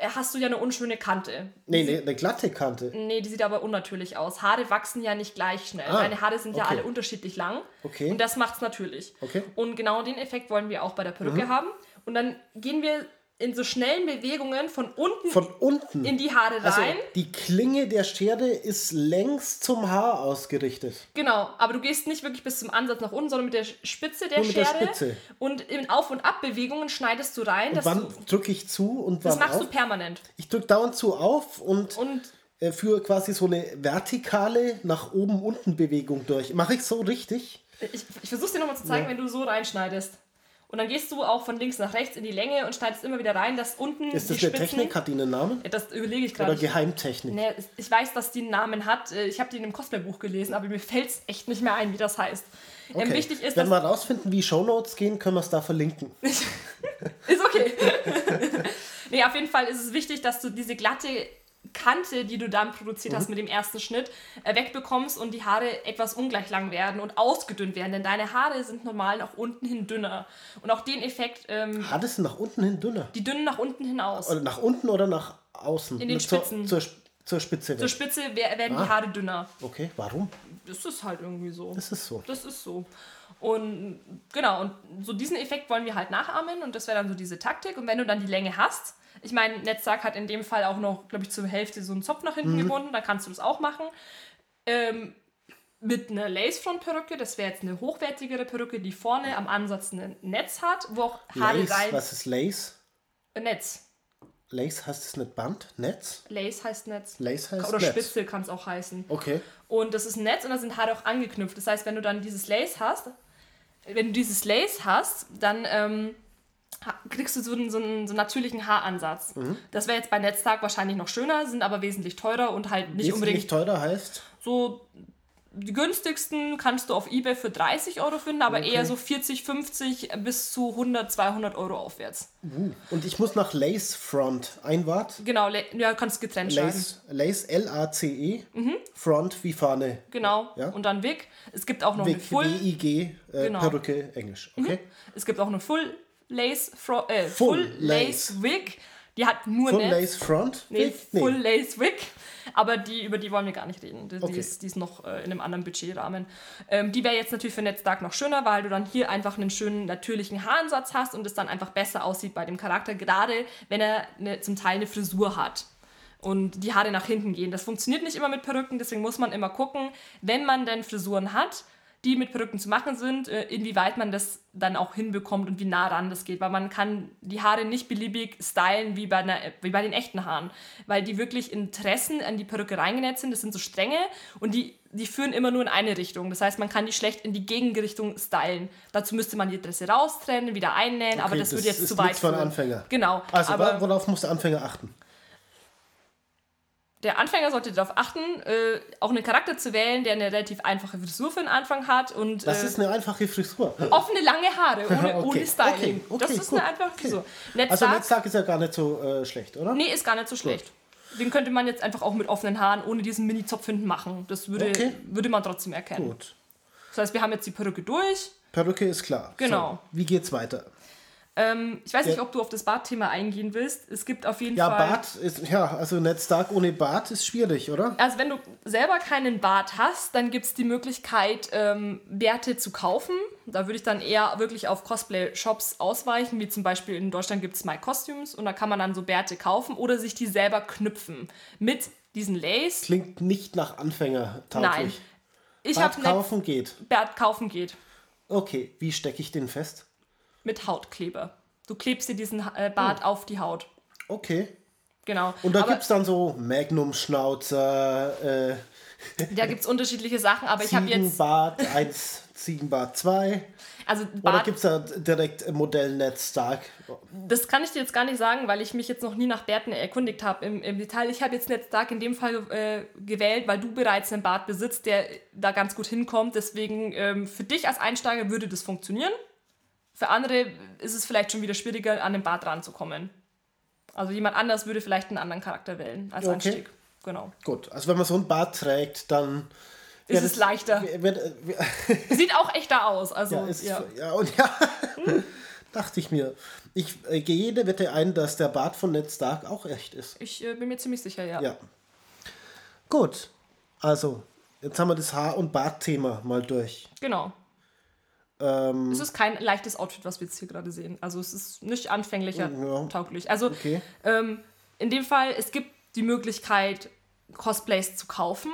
S2: hast du ja eine unschöne Kante.
S1: Nee, nee, eine glatte Kante.
S2: Nee, die sieht aber unnatürlich aus. Haare wachsen ja nicht gleich schnell.
S1: Ah,
S2: Deine Haare sind ja
S1: okay.
S2: alle unterschiedlich lang.
S1: Okay.
S2: Und das macht's natürlich.
S1: Okay. Mhm.
S2: Und genau den Effekt wollen wir auch bei der Perücke haben. Und dann gehen wir in so schnellen Bewegungen von unten
S1: Von unten.
S2: in die Haare
S1: also
S2: rein.
S1: die Klinge der Schere ist längs zum Haar ausgerichtet.
S2: Genau, aber du gehst nicht wirklich bis zum Ansatz nach unten, sondern mit der Spitze der
S1: Nur mit der
S2: Schere.
S1: Spitze.
S2: Und in Auf- und Abbewegungen schneidest du rein.
S1: Und wann drücke ich zu und
S2: das
S1: wann
S2: machst
S1: auf?
S2: du permanent.
S1: Ich drücke dauernd zu auf und,
S2: Und
S1: äh, führe quasi so eine vertikale nach oben unten Bewegung durch. Mache ich so richtig?
S2: ich, ich versuch's dir nochmal zu zeigen,
S1: Ja.
S2: wenn du so reinschneidest. Und dann gehst du auch von links nach rechts in die Länge und schneidest immer wieder rein, dass unten
S1: Ist
S2: die
S1: das eine
S2: Spitzen...
S1: Technik? Hat die einen Namen?
S2: Das überlege ich
S1: Oder
S2: gerade.
S1: Geheimtechnik?
S2: Nee, ich weiß, dass die einen Namen hat. Äh, Ich habe die in einem Cosplay-Buch gelesen, aber mir fällt es echt nicht mehr ein, wie das heißt. Ähm,
S1: Okay.
S2: wichtig ist,
S1: Wenn wir rausfinden, wie Shownotes gehen, können wir es da verlinken.
S2: Ist okay. nee, auf jeden Fall ist es wichtig, dass du diese glatte Kante, die du dann produziert
S1: Mhm.
S2: hast mit dem ersten Schnitt, äh, wegbekommst und die Haare etwas ungleich lang werden und ausgedünnt werden. Denn deine Haare sind normal nach unten hin dünner. Und auch den Effekt, ähm,
S1: Hat es nach unten hin dünner?
S2: die dünnen nach unten hinaus.
S1: Oder nach unten oder nach außen?
S2: In den
S1: zur,
S2: Spitzen.
S1: Zur, zur Spitze
S2: Zur. Spitze wer- werden
S1: Ah.
S2: die Haare dünner.
S1: Okay, warum?
S2: Das ist halt irgendwie so.
S1: Das ist so.
S2: Das ist so. Und genau, und so diesen Effekt wollen wir halt nachahmen und das wäre dann so diese Taktik. Und wenn du dann die Länge hast, ich meine, Netzsack hat in dem Fall auch noch, glaube ich, zur Hälfte so einen Zopf nach hinten gebunden, dann kannst du das auch machen. Ähm, mit einer Lace-Front-Perücke, das wäre jetzt eine hochwertigere Perücke, die vorne am Ansatz ein Netz hat, wo auch Haare
S1: Lace,
S2: rein.
S1: was ist Lace?
S2: Netz.
S1: Lace heißt es nicht Band? Netz?
S2: Lace heißt Netz.
S1: Lace heißt
S2: Oder
S1: Netz.
S2: Spitze kann es auch heißen.
S1: Okay.
S2: Und das ist ein Netz und da sind Haare auch angeknüpft. Das heißt, wenn du dann dieses Lace hast, wenn du dieses Lace hast, dann ähm, kriegst du so einen, so einen, so einen natürlichen Haaransatz.
S1: Mhm.
S2: Das wäre jetzt bei Netztag wahrscheinlich noch schöner, sind aber wesentlich teurer und halt nicht
S1: Wesentlich
S2: unbedingt
S1: teurer heißt?
S2: so. Die günstigsten kannst du auf Ebay für 30 Euro finden, aber
S1: Okay.
S2: eher so 40, 50 bis zu 100, 200 Euro aufwärts.
S1: Uh, und ich muss nach Lace Front. Ein Wort?
S2: Genau, ja, kannst getrennt schreiben.
S1: Lace, Lace L-A-C-E. Front wie Fahne.
S2: Genau.
S1: Ja.
S2: Und dann Wig. Es gibt auch noch
S1: Wig,
S2: eine Full.
S1: W-I-G, äh,
S2: Genau.
S1: Perücke, Englisch. Okay.
S2: Es gibt auch eine Full Lace, Fro äh,
S1: Full
S2: Full Lace Wig. Die hat nur
S1: Full
S2: Netz.
S1: Lace Front?
S2: Nee,
S1: Wig?
S2: Full Lace Wig. Aber die, über die wollen wir gar nicht reden. Die,
S1: Okay.
S2: die, ist, die ist noch äh, in einem anderen Budgetrahmen. Ähm, die wäre jetzt natürlich für Netzdark noch schöner, weil du dann hier einfach einen schönen natürlichen Haaransatz hast und es dann einfach besser aussieht bei dem Charakter, gerade wenn er eine, zum Teil eine Frisur hat und die Haare nach hinten gehen. Das funktioniert nicht immer mit Perücken, deswegen muss man immer gucken, wenn man denn Frisuren hat, die mit Perücken zu machen sind, äh, inwieweit man das dann auch hinbekommt und wie nah ran das geht. Weil man kann die Haare nicht beliebig stylen wie bei, einer, wie bei den echten Haaren. Weil die wirklich Interessen an die Perücke reingenäht sind. Das sind so Stränge und die, die führen immer nur in eine Richtung. Das heißt, man kann die schlecht in die Gegenrichtung stylen. Dazu müsste man die Adresse raustrennen, wieder einnähen, aber
S1: Okay,
S2: das,
S1: das
S2: würde jetzt
S1: ist
S2: zu weit
S1: nichts für einen. Anfänger.
S2: Genau.
S1: Also,
S2: aber
S1: worauf muss der Anfänger achten?
S2: Der Anfänger sollte darauf achten, äh, auch einen Charakter zu wählen, der eine relativ einfache Frisur für den Anfang hat und
S1: Das
S2: äh,
S1: ist eine einfache Frisur.
S2: offene lange Haare ohne,
S1: Okay,
S2: ohne Styling.
S1: okay,
S2: das
S1: okay,
S2: ist
S1: gut,
S2: eine einfache. Frisur.
S1: Also,
S2: Netztag,
S1: Netztag ist ja gar nicht so äh, schlecht, oder?
S2: nee, ist gar nicht so schlecht. Den könnte man jetzt einfach auch mit offenen Haaren ohne diesen Mini-Zopf hinten machen. Das würde, würde man trotzdem erkennen.
S1: Gut.
S2: Das heißt, wir haben jetzt die Perücke durch.
S1: Perücke ist klar.
S2: Genau.
S1: So, wie geht's weiter?
S2: Ähm, ich weiß nicht,
S1: Ja.
S2: ob du auf das Bartthema eingehen willst. Es gibt auf jeden
S1: Ja,
S2: Fall.
S1: Bart ist, ja, also Netztag ohne Bart ist schwierig, oder?
S2: Also wenn du selber keinen Bart hast, dann gibt es die Möglichkeit, ähm, Bärte zu kaufen. Da würde ich dann eher wirklich auf Cosplay-Shops ausweichen, wie zum Beispiel in Deutschland gibt es My Costumes und da kann man dann so Bärte kaufen oder sich die selber knüpfen mit diesen Lace.
S1: Klingt nicht nach Anfänger
S2: Nein.
S1: tauglich.
S2: Ich
S1: Bart
S2: habe
S1: kaufen geht.
S2: Bart kaufen geht
S1: Okay, wie stecke ich den fest?
S2: Mit Hautkleber. Du klebst dir diesen äh, Bart
S1: Oh.
S2: auf die Haut.
S1: Okay.
S2: Genau.
S1: Und da gibt es dann so Magnum-Schnauzer, äh,
S2: da gibt es unterschiedliche Sachen, aber ich habe jetzt.
S1: Ziegenbart 1, Ziegenbart 2.
S2: Also
S1: Oder
S2: Bart,
S1: gibt es da direkt Modell Netzstark?
S2: das kann ich dir jetzt gar nicht sagen, weil ich mich jetzt noch nie nach Bärten erkundigt habe im, im Detail. Ich habe jetzt Ned Stark in dem Fall äh, gewählt, weil du bereits einen Bart besitzt, der da ganz gut hinkommt. Deswegen ähm, für dich als Einsteiger würde das funktionieren. Für andere ist es vielleicht schon wieder schwieriger, an den Bart ranzukommen. Also jemand anders würde vielleicht einen anderen Charakter wählen als
S1: Okay.
S2: Einstieg. Genau.
S1: Gut, also wenn man so einen Bart trägt, dann.
S2: Ist es
S1: das-
S2: leichter.
S1: Wird, wird,
S2: Sieht auch echter aus. Also,
S1: ja, ist,
S2: ja.
S1: ja. und ja, dachte ich mir. Ich äh, gehe jede Wette ein, dass der Bart von Ned Stark auch echt ist.
S2: Ich äh, bin mir ziemlich sicher, ja.
S1: Ja. Gut, also, jetzt haben wir das Haar- und Bartthema mal durch.
S2: Genau.
S1: Ähm,
S2: Es ist kein leichtes Outfit, was wir jetzt hier gerade sehen. Also es ist nicht anfänglicher
S1: Ja.
S2: tauglich. Also
S1: Okay.
S2: ähm, in dem Fall, es gibt die Möglichkeit, Cosplays zu kaufen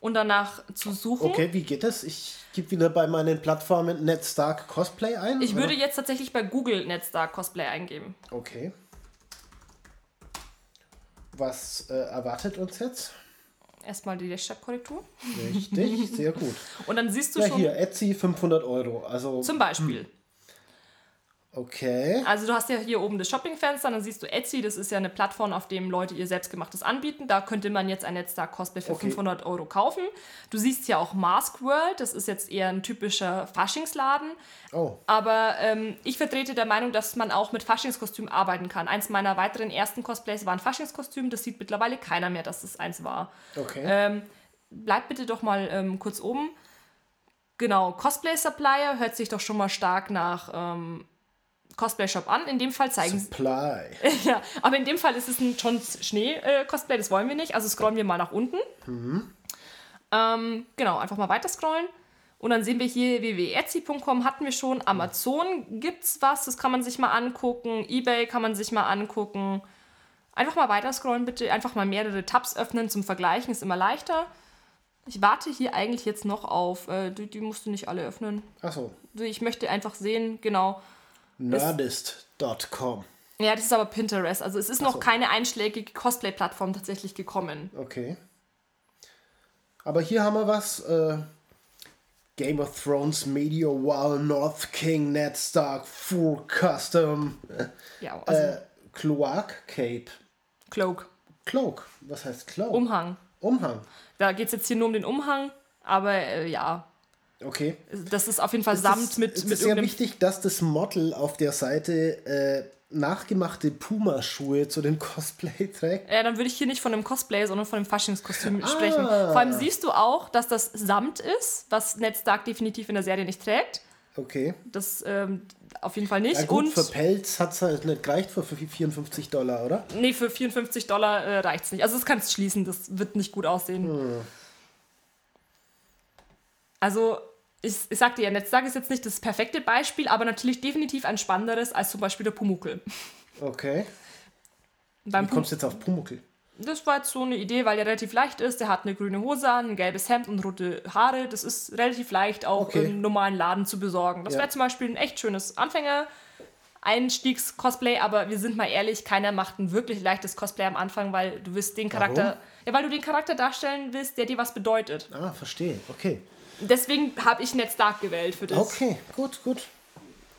S2: und danach zu suchen.
S1: okay, wie geht das? Ich gebe wieder bei meinen Plattformen Ned Stark Cosplay ein.
S2: Ich würde
S1: oder?
S2: jetzt tatsächlich bei Google Netstar Cosplay eingeben.
S1: Okay. Was äh, erwartet uns jetzt?
S2: Erstmal die Rechtschreibkorrektur.
S1: Richtig, sehr gut.
S2: Und dann siehst du
S1: Ja,
S2: schon
S1: hier, Etsy 500 Euro. Also,
S2: zum Beispiel.
S1: Okay.
S2: Also du hast ja hier oben das Shoppingfenster, dann siehst du Etsy, das ist ja eine Plattform, auf dem Leute ihr selbstgemachtes anbieten. Da könnte man jetzt ein Netstar Cosplay für
S1: Okay.
S2: 500 Euro kaufen. Du siehst ja auch Mask World, das ist jetzt eher ein typischer Faschingsladen.
S1: Oh,
S2: Aber ähm, ich vertrete der Meinung, dass man auch mit Faschingskostüm arbeiten kann. Eins meiner weiteren ersten Cosplays war ein Faschingskostüm. Das sieht mittlerweile keiner mehr, dass es eins war.
S1: okay.
S2: Ähm, bleib bitte doch mal ähm, kurz oben. Genau, Cosplay Supplier hört sich doch schon mal stark nach ähm, Cosplay Shop an. In dem Fall zeigen sie.
S1: Supply.
S2: Ja, aber in dem Fall ist es ein John Schnee-Cosplay, das wollen wir nicht. Also scrollen wir mal nach unten. Ähm, genau, einfach mal weiter scrollen. Und dann sehen wir hier www.etsy.com hatten wir schon. Amazon gibt's was, das kann man sich mal angucken. Ebay kann man sich mal angucken. Einfach mal weiter scrollen, bitte. Einfach mal mehrere Tabs öffnen zum Vergleichen, ist immer leichter. Ich warte hier eigentlich jetzt noch auf. Äh, die, die musst du nicht alle öffnen.
S1: Achso,
S2: Also Ich möchte einfach sehen, genau.
S1: nerdist.com.
S2: Ja, das ist aber Pinterest. Also es ist noch
S1: so.
S2: keine einschlägige Cosplay-Plattform tatsächlich gekommen.
S1: Okay. Aber hier haben wir was. Äh, Game of Thrones Media Wow North King Ned Stark Full Custom
S2: Ja, also
S1: äh, Cloak Cape.
S2: Cloak.
S1: Cloak. Was heißt Cloak?
S2: Umhang.
S1: Umhang.
S2: Da geht es jetzt hier nur um den Umhang, aber äh, ja,
S1: Okay.
S2: das ist auf jeden Fall Samt
S1: ist,
S2: mit,
S1: es
S2: mit
S1: ist sehr wichtig, dass das Model auf der Seite äh, nachgemachte Puma-Schuhe zu dem Cosplay trägt.
S2: Ja, dann würde ich hier nicht von einem Cosplay, sondern von einem Faschingskostüm
S1: Ah.
S2: sprechen. Vor allem siehst du auch, dass das Samt ist, was Ned Stark definitiv in der Serie nicht trägt.
S1: Okay.
S2: Das ähm, auf jeden Fall nicht.
S1: Ja, gut,
S2: Und
S1: für Pelz hat es halt nicht gereicht für 54 Dollar, oder?
S2: nee, für 54 Dollar äh, reicht es nicht. Also das kannst du schließen, das wird nicht gut aussehen.
S1: Hm.
S2: Also, ich, ich sagte ja, Ned Stark ist jetzt nicht das perfekte Beispiel, aber natürlich definitiv ein spannenderes als zum Beispiel der Pumuckl.
S1: Okay.
S2: Beim
S1: Wie kommst du jetzt auf Pumuckl?
S2: Das war jetzt so eine Idee, weil der relativ leicht ist. Der hat eine grüne Hose an, ein gelbes Hemd und rote Haare. Das ist relativ leicht auch
S1: Okay.
S2: im normalen Laden zu besorgen. Das
S1: Ja.
S2: wäre zum Beispiel ein echt schönes Anfänger. Einstiegs-Cosplay, aber wir sind mal ehrlich, keiner macht ein wirklich leichtes Cosplay am Anfang, weil du willst den Charakter,
S1: Warum?
S2: ja, weil du den Charakter darstellen willst, der dir was bedeutet.
S1: Ah, verstehe. Okay.
S2: Deswegen habe ich Ned Stark gewählt für das.
S1: Okay, gut, gut.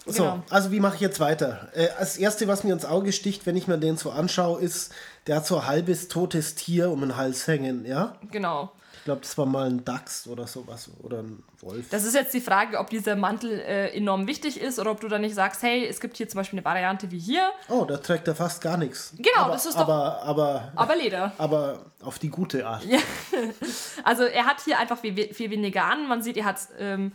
S1: So,
S2: Genau.
S1: also wie mache ich jetzt weiter? Äh, das erste, was mir ins Auge sticht, wenn ich mir den so anschaue, ist, der hat so ein halbes totes Tier um den Hals hängen, ja?
S2: Genau.
S1: Ich glaube, das war mal ein Dachs oder sowas oder ein Wolf.
S2: Das ist jetzt die Frage, ob dieser Mantel äh, enorm wichtig ist oder ob du dann nicht sagst, hey, es gibt hier zum Beispiel eine Variante wie hier,
S1: oh, da trägt er fast gar nichts.
S2: Genau,
S1: aber,
S2: das ist doch-
S1: aber, aber,
S2: aber Leder.
S1: aber auf die gute Art.
S2: Also er hat hier einfach viel, viel weniger an. Man sieht, er hat ähm,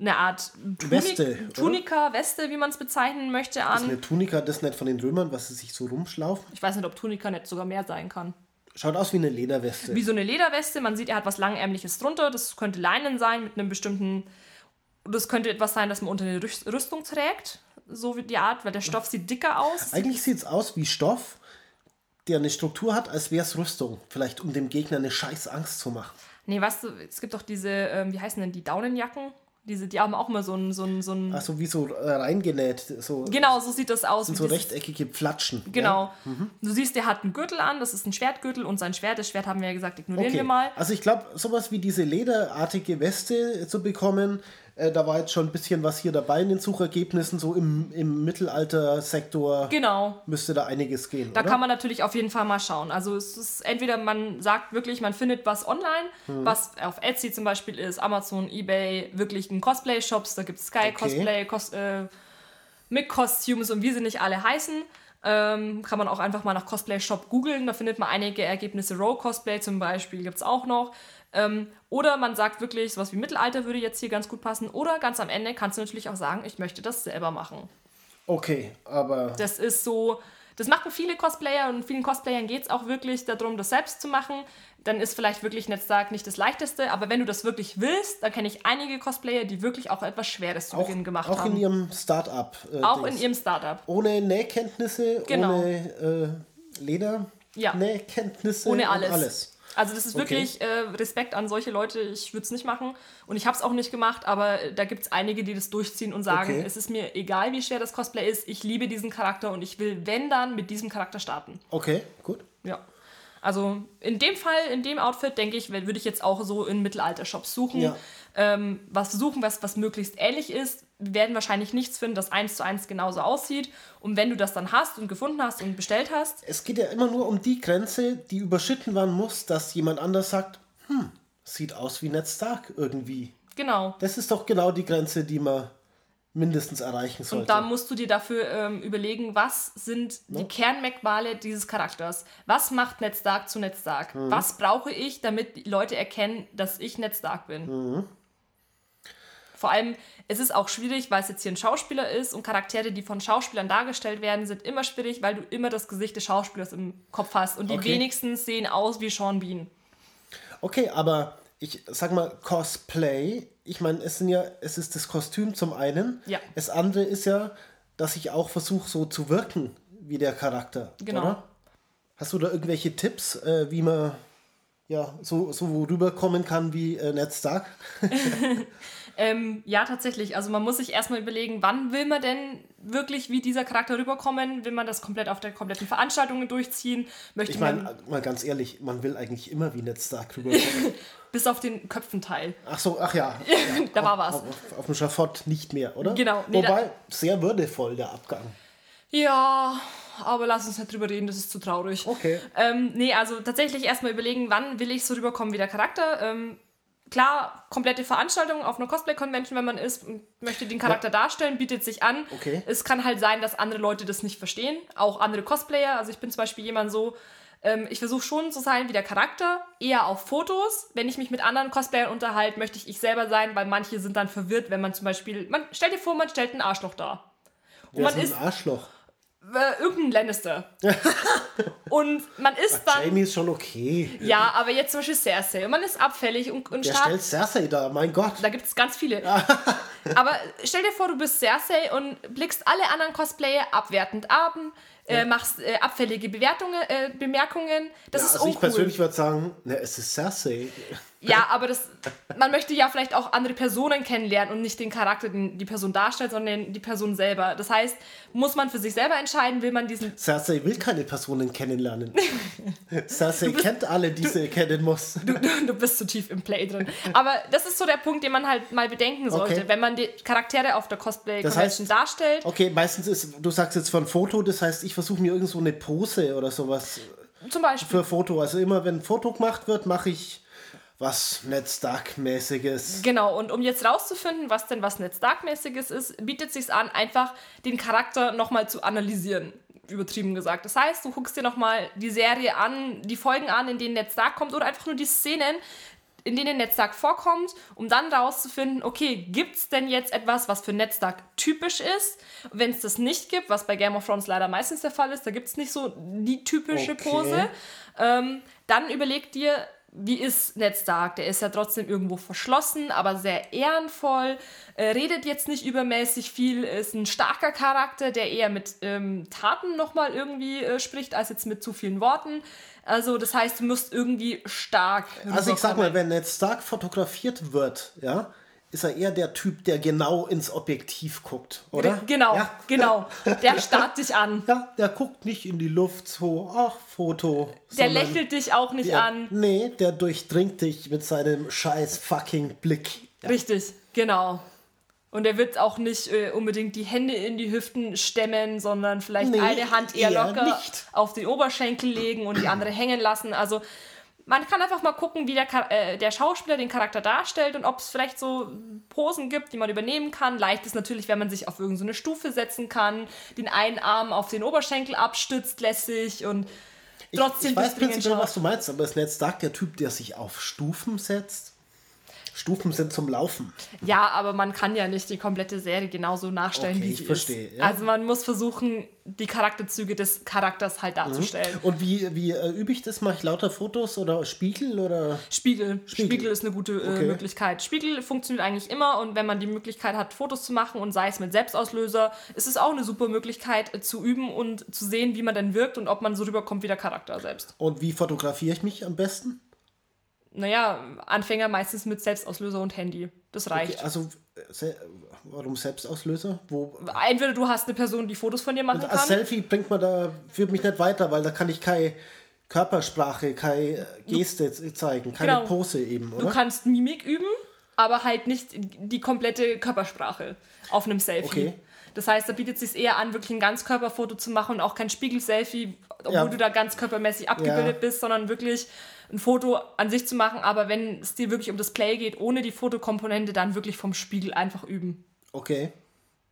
S2: eine Art Tuni
S1: Weste, oder?
S2: Tunika, Weste, wie man es bezeichnen möchte,
S1: Ist
S2: an.
S1: eine Tunika das nicht von den Römern, was sie sich so rumschlaufen?
S2: Ich weiß nicht, ob Tunika nicht sogar mehr sein kann.
S1: Schaut aus wie eine Lederweste.
S2: Wie so eine Lederweste. Man sieht, er hat was Langärmliches drunter. Das könnte Leinen sein mit einem bestimmten. Das könnte etwas sein, das man unter eine Rüst- Rüstung trägt. So wie die Art, weil der Stoff sieht dicker aus.
S1: Eigentlich sieht es aus wie Stoff, der eine Struktur hat, als wäre es Rüstung. Vielleicht um dem Gegner eine scheiß Angst zu machen.
S2: Nee, weißt du, es gibt doch diese, ähm, wie heißen denn die Daunenjacken? Diese, die haben auch immer so ein, so ein, so ein
S1: Ach so, wie so äh, reingenäht. So,
S2: Genau, so sieht das aus.
S1: sind so
S2: dieses-
S1: rechteckige Pflatschen.
S2: Genau. Du siehst, der hat einen Gürtel an, das ist ein Schwertgürtel und sein Schwert, das Schwert haben wir ja gesagt, ignorieren
S1: Okay.
S2: wir mal.
S1: Also ich glaube, sowas wie diese lederartige Weste zu bekommen, äh, da war jetzt schon ein bisschen was hier dabei in den Suchergebnissen, so im, im Mittelalter-Sektor
S2: Genau.
S1: müsste da einiges gehen,
S2: Da
S1: oder?
S2: kann man natürlich auf jeden Fall mal schauen. Also es ist entweder man sagt wirklich, man findet was online,
S1: Hm.
S2: was auf Etsy zum Beispiel ist, Amazon, Ebay, wirklich in Cosplay-Shops, da gibt es Sky
S1: Okay.
S2: Cosplay, Cos äh, Mick Costumes und wie sie nicht alle heißen. Ähm, kann man auch einfach mal nach Cosplay Shop googeln, da findet man einige Ergebnisse. Row Cosplay zum Beispiel gibt es auch noch. Ähm, oder man sagt wirklich, sowas wie Mittelalter würde jetzt hier ganz gut passen. Oder ganz am Ende kannst du natürlich auch sagen, ich möchte das selber machen.
S1: Okay, aber
S2: Das ist so, das machen viele Cosplayer und vielen Cosplayern geht es auch wirklich darum, das selbst zu machen. Dann ist vielleicht wirklich Netzwerk nicht das leichteste, aber wenn du das wirklich willst, dann kenne ich einige Cosplayer, die wirklich auch etwas Schweres zu
S1: auch,
S2: Beginn gemacht
S1: auch
S2: haben.
S1: in ihrem Start-up. Äh,
S2: auch in
S1: Dings.
S2: ihrem Startup.
S1: Ohne Nähkenntnisse,
S2: Genau.
S1: ohne äh, Leder,
S2: Ja.
S1: Nähkenntnisse
S2: Ohne
S1: und
S2: alles.
S1: alles.
S2: Also das ist
S1: Okay.
S2: wirklich äh, Respekt an solche Leute. Ich würde es nicht machen und ich habe es auch nicht gemacht, aber äh, da gibt es einige, die das durchziehen und sagen,
S1: Okay.
S2: es ist mir egal, wie schwer das Cosplay ist, ich liebe diesen Charakter und ich will, wenn dann, mit diesem Charakter starten.
S1: Okay, gut.
S2: Ja. Also in dem Fall, in dem Outfit, denke ich, würde ich jetzt auch so in Mittelalter-Shops suchen.
S1: Ja.
S2: Ähm, was suchen, was, was möglichst ähnlich ist. Werden wahrscheinlich nichts finden, das eins zu eins genauso aussieht. Und wenn du das dann hast und gefunden hast und bestellt hast,
S1: Es geht ja immer nur um die Grenze, die überschritten werden muss, dass jemand anders sagt, hm, sieht aus wie Ned Stark irgendwie.
S2: genau.
S1: Das ist doch genau die Grenze, die man mindestens erreichen sollte.
S2: Und da musst du dir dafür ähm, überlegen, was sind die Kernmerkmale dieses Charakters? Was macht Ned Stark zu Ned Stark?
S1: Mhm.
S2: Was brauche ich, damit die Leute erkennen, dass ich Ned Stark bin?
S1: Mhm.
S2: Vor allem, es ist auch schwierig, weil es jetzt hier ein Schauspieler ist und Charaktere, die von Schauspielern dargestellt werden, sind immer schwierig, weil du immer das Gesicht des Schauspielers im Kopf hast. Und die
S1: Okay.
S2: wenigsten sehen aus wie Sean Bean.
S1: Okay, aber ich sag mal, Cosplay, ich meine, es sind ja, es ist das Kostüm zum einen.
S2: Ja.
S1: Das andere ist ja, dass ich auch versuche, so zu wirken wie der Charakter.
S2: Genau.
S1: Oder? Hast du da irgendwelche Tipps, äh, wie man ja so, so rüberkommen kann wie äh, Ned Stark?
S2: Ähm, ja, tatsächlich. Also man muss sich erstmal überlegen, wann will man denn wirklich wie dieser Charakter rüberkommen? Will man das komplett auf der kompletten Veranstaltung durchziehen? Möchte
S1: Ich meine, mal ganz ehrlich, man will eigentlich immer wie Ned Stark rüberkommen.
S2: bis auf den Köpfenteil?
S1: Ach so, ach ja.
S2: da war was.
S1: Auf, auf, auf dem Schafott nicht mehr, oder?
S2: Genau, nee,
S1: Wobei, sehr würdevoll der Abgang.
S2: Ja, aber lass uns nicht drüber reden, das ist zu traurig.
S1: Okay.
S2: Ähm, nee, also tatsächlich erstmal überlegen, wann will ich so rüberkommen wie der Charakter. Ähm, klar, komplette Veranstaltung auf einer Cosplay-Convention, wenn man ist und möchte den Charakter darstellen, bietet sich an.
S1: Okay.
S2: Es kann halt sein, dass andere Leute das nicht verstehen, auch andere Cosplayer. Also ich bin zum Beispiel jemand so, ähm, ich versuche schon zu sein wie der Charakter, eher auf Fotos. Wenn ich mich mit anderen Cosplayern unterhalte, möchte ich ich selber sein, weil manche sind dann verwirrt, wenn man zum Beispiel, man stell dir vor, man stellt ein Arschloch dar. Und
S1: Der
S2: man
S1: ist
S2: ist
S1: ein Arschloch.
S2: Äh, irgendein Lannister. und man ist dann.
S1: Jamie ist schon okay.
S2: Ja, aber jetzt zum Beispiel Cersei. Und man ist abfällig und, und
S1: Der
S2: stark.
S1: stellt Cersei da, mein Gott.
S2: Da gibt es ganz viele. aber stell dir vor, du bist Cersei und blickst alle anderen Cosplayer abwertend ab, äh, machst äh, abfällige Bewertungen, äh, Bemerkungen. Das
S1: Ja,
S2: ist
S1: also ich
S2: uncool.
S1: persönlich würde sagen, ne, es ist Cersei.
S2: Ja, aber das, man möchte ja vielleicht auch andere Personen kennenlernen und nicht den Charakter, den die Person darstellt, sondern die Person selber. Das heißt, muss man für sich selber entscheiden, will man diesen
S1: Cersei will keine Personen kennenlernen. Cersei kennt alle, die sie kennen muss.
S2: du, du bist zu tief im Play drin. Aber das ist so der Punkt, den man halt mal bedenken sollte.
S1: Okay.
S2: Wenn man die Charaktere auf der Cosplay
S1: Das
S2: Convention
S1: heißt-
S2: darstellt,
S1: Okay, meistens ist, du sagst jetzt von Foto, das heißt, ich versuche mir irgend so eine Pose oder sowas
S2: zum Beispiel.
S1: für Foto. Also immer, wenn ein Foto gemacht wird, mache ich was Ned Stark-mäßiges.
S2: Genau, und um jetzt rauszufinden, was denn was Ned Stark-mäßiges ist, bietet sich an, einfach den Charakter nochmal zu analysieren. Übertrieben gesagt. Das heißt, du guckst dir nochmal die Serie an, die Folgen an, in denen Ned Stark kommt, oder einfach nur die Szenen, in denen Ned Stark vorkommt, um dann rauszufinden, okay, gibt es denn jetzt etwas, was für Ned Stark typisch ist? Wenn es das nicht gibt, was bei Game of Thrones leider meistens der Fall ist, da gibt es nicht so die typische
S1: Okay.
S2: Pose, ähm, dann überleg dir, wie ist Ned Stark? Der ist ja trotzdem irgendwo verschlossen, aber sehr ehrenvoll, äh, redet jetzt nicht übermäßig viel, ist ein starker Charakter, der eher mit ähm, Taten nochmal irgendwie äh, spricht, als jetzt mit zu vielen Worten. Also das heißt, du musst irgendwie stark
S1: Also ich sag mal, wenn Ned Stark fotografiert wird, ja, ist er eher der Typ, der genau ins Objektiv guckt, oder?
S2: Genau,
S1: Ja.
S2: genau. Der starrt dich an.
S1: Ja, der guckt nicht in die Luft so, ach, Foto.
S2: Der lächelt dich auch nicht
S1: der,
S2: an.
S1: Nee, der durchdringt dich mit seinem scheiß fucking Blick.
S2: Richtig, genau. Und er wird auch nicht äh, unbedingt die Hände in die Hüften stemmen, sondern vielleicht
S1: Nee,
S2: eine Hand eher
S1: eher
S2: locker
S1: nicht.
S2: auf den Oberschenkel legen und die andere hängen lassen. Also man kann einfach mal gucken, wie der, äh, der Schauspieler den Charakter darstellt und ob es vielleicht so Posen gibt, die man übernehmen kann. Leicht ist natürlich, wenn man sich auf irgendeine Stufe setzen kann, den einen Arm auf den Oberschenkel abstützt lässig und
S1: Ich,
S2: trotzdem
S1: ich weiß
S2: durchdringend
S1: prinzipiell, was du meinst, aber ist Ned Stark der Typ, der sich auf Stufen setzt? Stufen sind zum Laufen.
S2: Ja, aber man kann ja nicht die komplette Serie genauso nachstellen,
S1: Okay,
S2: wie
S1: ich
S2: sie
S1: verstehe,
S2: ist.
S1: ja.
S2: Also man muss versuchen, die Charakterzüge des Charakters halt darzustellen.
S1: Und wie, wie äh, übe ich das? Mache ich lauter Fotos oder Spiegel oder?
S2: Spiegel. Spiegel.
S1: Spiegel.
S2: ist eine gute äh,
S1: Okay.
S2: Möglichkeit. Spiegel funktioniert eigentlich immer und wenn man die Möglichkeit hat, Fotos zu machen und sei es mit Selbstauslöser, ist es auch eine super Möglichkeit äh, zu üben und zu sehen, wie man denn wirkt und ob man so rüberkommt wie der Charakter selbst.
S1: Und wie fotografiere ich mich am besten?
S2: Naja, Anfänger meistens mit Selbstauslöser und Handy. Das reicht.
S1: Okay, also, se warum Selbstauslöser? Wo,
S2: Entweder du hast eine Person, die Fotos von dir machen
S1: Als
S2: kann.
S1: Selfie bringt man da, führt mich nicht weiter, weil da kann ich keine Körpersprache, keine äh, Geste z- zeigen, keine
S2: Genau.
S1: Pose eben,
S2: Du
S1: oder?
S2: kannst Mimik üben, aber halt nicht die komplette Körpersprache auf einem Selfie.
S1: Okay.
S2: Das heißt, da bietet es sich eher an, wirklich ein Ganzkörperfoto zu machen und auch kein Spiegel-Selfie, obwohl
S1: Ja.
S2: du da ganzkörpermäßig abgebildet
S1: Ja.
S2: bist, sondern wirklich ein Foto an sich zu machen. Aber wenn es dir wirklich um das Play geht, ohne die Fotokomponente, dann wirklich vom Spiegel einfach üben.
S1: Okay.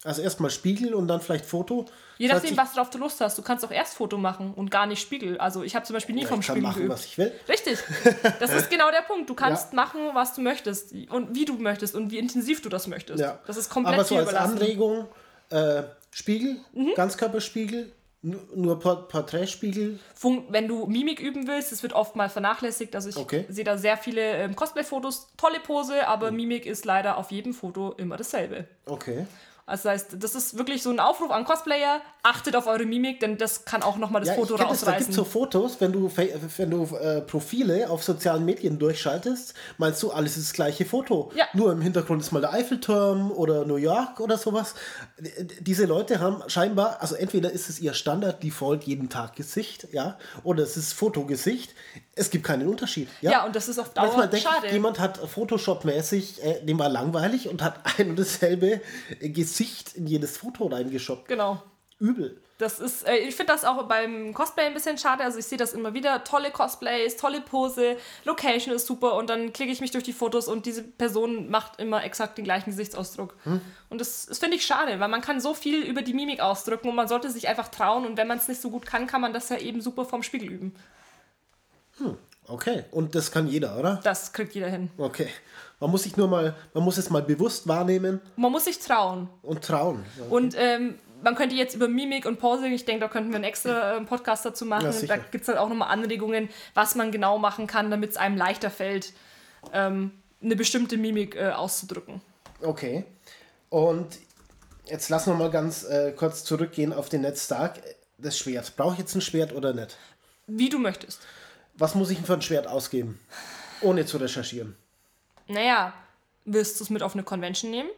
S1: Also erstmal Spiegel und dann vielleicht Foto.
S2: Je
S1: Das heißt,
S2: nachdem, was du drauf du Lust hast. Du kannst auch erst Foto machen und gar nicht Spiegel. Also ich habe zum Beispiel nie
S1: ich,
S2: vom
S1: ich kann
S2: Spiegel
S1: machen,
S2: geübt.
S1: was ich will.
S2: Richtig. Das ist genau der Punkt. Du kannst
S1: Ja.
S2: machen, was du möchtest und wie du möchtest und wie intensiv du das möchtest.
S1: Ja.
S2: Das ist komplett
S1: Aber so als
S2: überlassen.
S1: Anregung, äh, Spiegel,
S2: Mhm.
S1: Ganzkörperspiegel, nur, nur Por Porträtspiegel.
S2: Fun- Wenn du Mimik üben willst, das wird oft mal vernachlässigt. Also ich
S1: Okay.
S2: sehe da sehr viele ähm, Cosplay-Fotos, tolle Pose, aber Mimik ist leider auf jedem Foto immer dasselbe.
S1: Okay.
S2: Also das heißt, das ist wirklich so ein Aufruf an Cosplayer, achtet auf eure Mimik, denn das kann auch nochmal das
S1: Ja,
S2: Foto
S1: ich kenn das, da gibt
S2: rausreißen.
S1: so Fotos, wenn du, wenn du äh, Profile auf sozialen Medien durchschaltest, meinst du, alles ist das gleiche Foto.
S2: Ja.
S1: Nur im Hintergrund ist mal der Eiffelturm oder New York oder sowas. Diese Leute haben scheinbar, also entweder ist es ihr Standard-Default jeden Tag Gesicht, ja, oder es ist Fotogesicht. Es gibt keinen Unterschied. Ja,
S2: ja, und das ist auf
S1: Manchmal
S2: Dauer
S1: denke
S2: schade.
S1: ich, jemand hat Photoshop-mäßig, äh, dem war langweilig und hat ein und dasselbe äh, Gesicht in jedes Foto reingeschoppt.
S2: Genau.
S1: Übel.
S2: Das ist, äh, ich finde das auch beim Cosplay ein bisschen schade. Also ich sehe das immer wieder. Tolle Cosplays, tolle Pose, Location ist super und dann klicke ich mich durch die Fotos und diese Person macht immer exakt den gleichen Gesichtsausdruck. Und das, das finde ich schade, weil man kann so viel über die Mimik ausdrücken und man sollte sich einfach trauen und wenn man es nicht so gut kann, kann man das ja eben super vom Spiegel üben.
S1: Okay, und das kann jeder, oder?
S2: Das kriegt jeder hin.
S1: Okay. Man muss sich nur mal, man muss es mal bewusst wahrnehmen
S2: man muss sich trauen.
S1: und trauen. Ja.
S2: Und ähm, man könnte jetzt über Mimik und Posing, ich denke, da könnten wir einen extra ähm, Podcast dazu machen.
S1: Ja,
S2: da gibt es dann auch nochmal Anregungen, was man genau machen kann, damit es einem leichter fällt, ähm, eine bestimmte Mimik äh, auszudrücken.
S1: Okay. Und jetzt lassen wir mal ganz äh, kurz zurückgehen auf den Ned Stark. Das Schwert. Brauche ich jetzt ein Schwert oder nicht?
S2: Wie du möchtest.
S1: Was muss ich denn für ein Schwert ausgeben? Ohne zu recherchieren.
S2: Naja, willst du es mit auf eine Convention nehmen?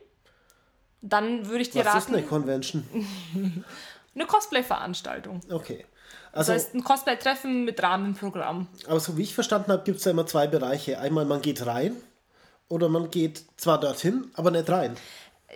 S2: Dann würde ich dir
S1: Was ist
S2: raten,
S1: eine Convention?
S2: eine Cosplay-Veranstaltung.
S1: Okay.
S2: Das
S1: Also,
S2: heißt, ein Cosplay-Treffen mit Rahmenprogramm.
S1: aber so wie ich verstanden habe, gibt es ja immer zwei Bereiche. Einmal man geht rein oder man geht zwar dorthin, aber nicht rein.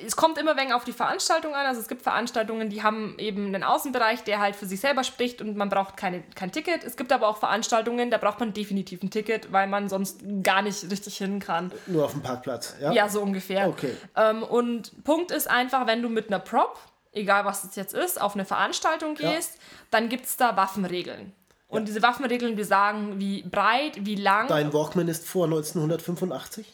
S2: Es kommt immer wegen auf die Veranstaltung an. Also es gibt Veranstaltungen, die haben eben einen Außenbereich, der halt für sich selber spricht und man braucht keine, kein Ticket. Es gibt aber auch Veranstaltungen, da braucht man definitiv ein Ticket, weil man sonst gar nicht richtig hin kann.
S1: Nur auf dem Parkplatz. Ja.
S2: Ja, so ungefähr.
S1: Okay.
S2: Ähm, und Punkt ist einfach, wenn du mit einer Prop, egal was es jetzt ist, auf eine Veranstaltung
S1: Ja.
S2: gehst, dann gibt es da Waffenregeln. Und diese Waffenregeln, die sagen, wie breit, wie lang.
S1: Dein Walkman ist vor 1985?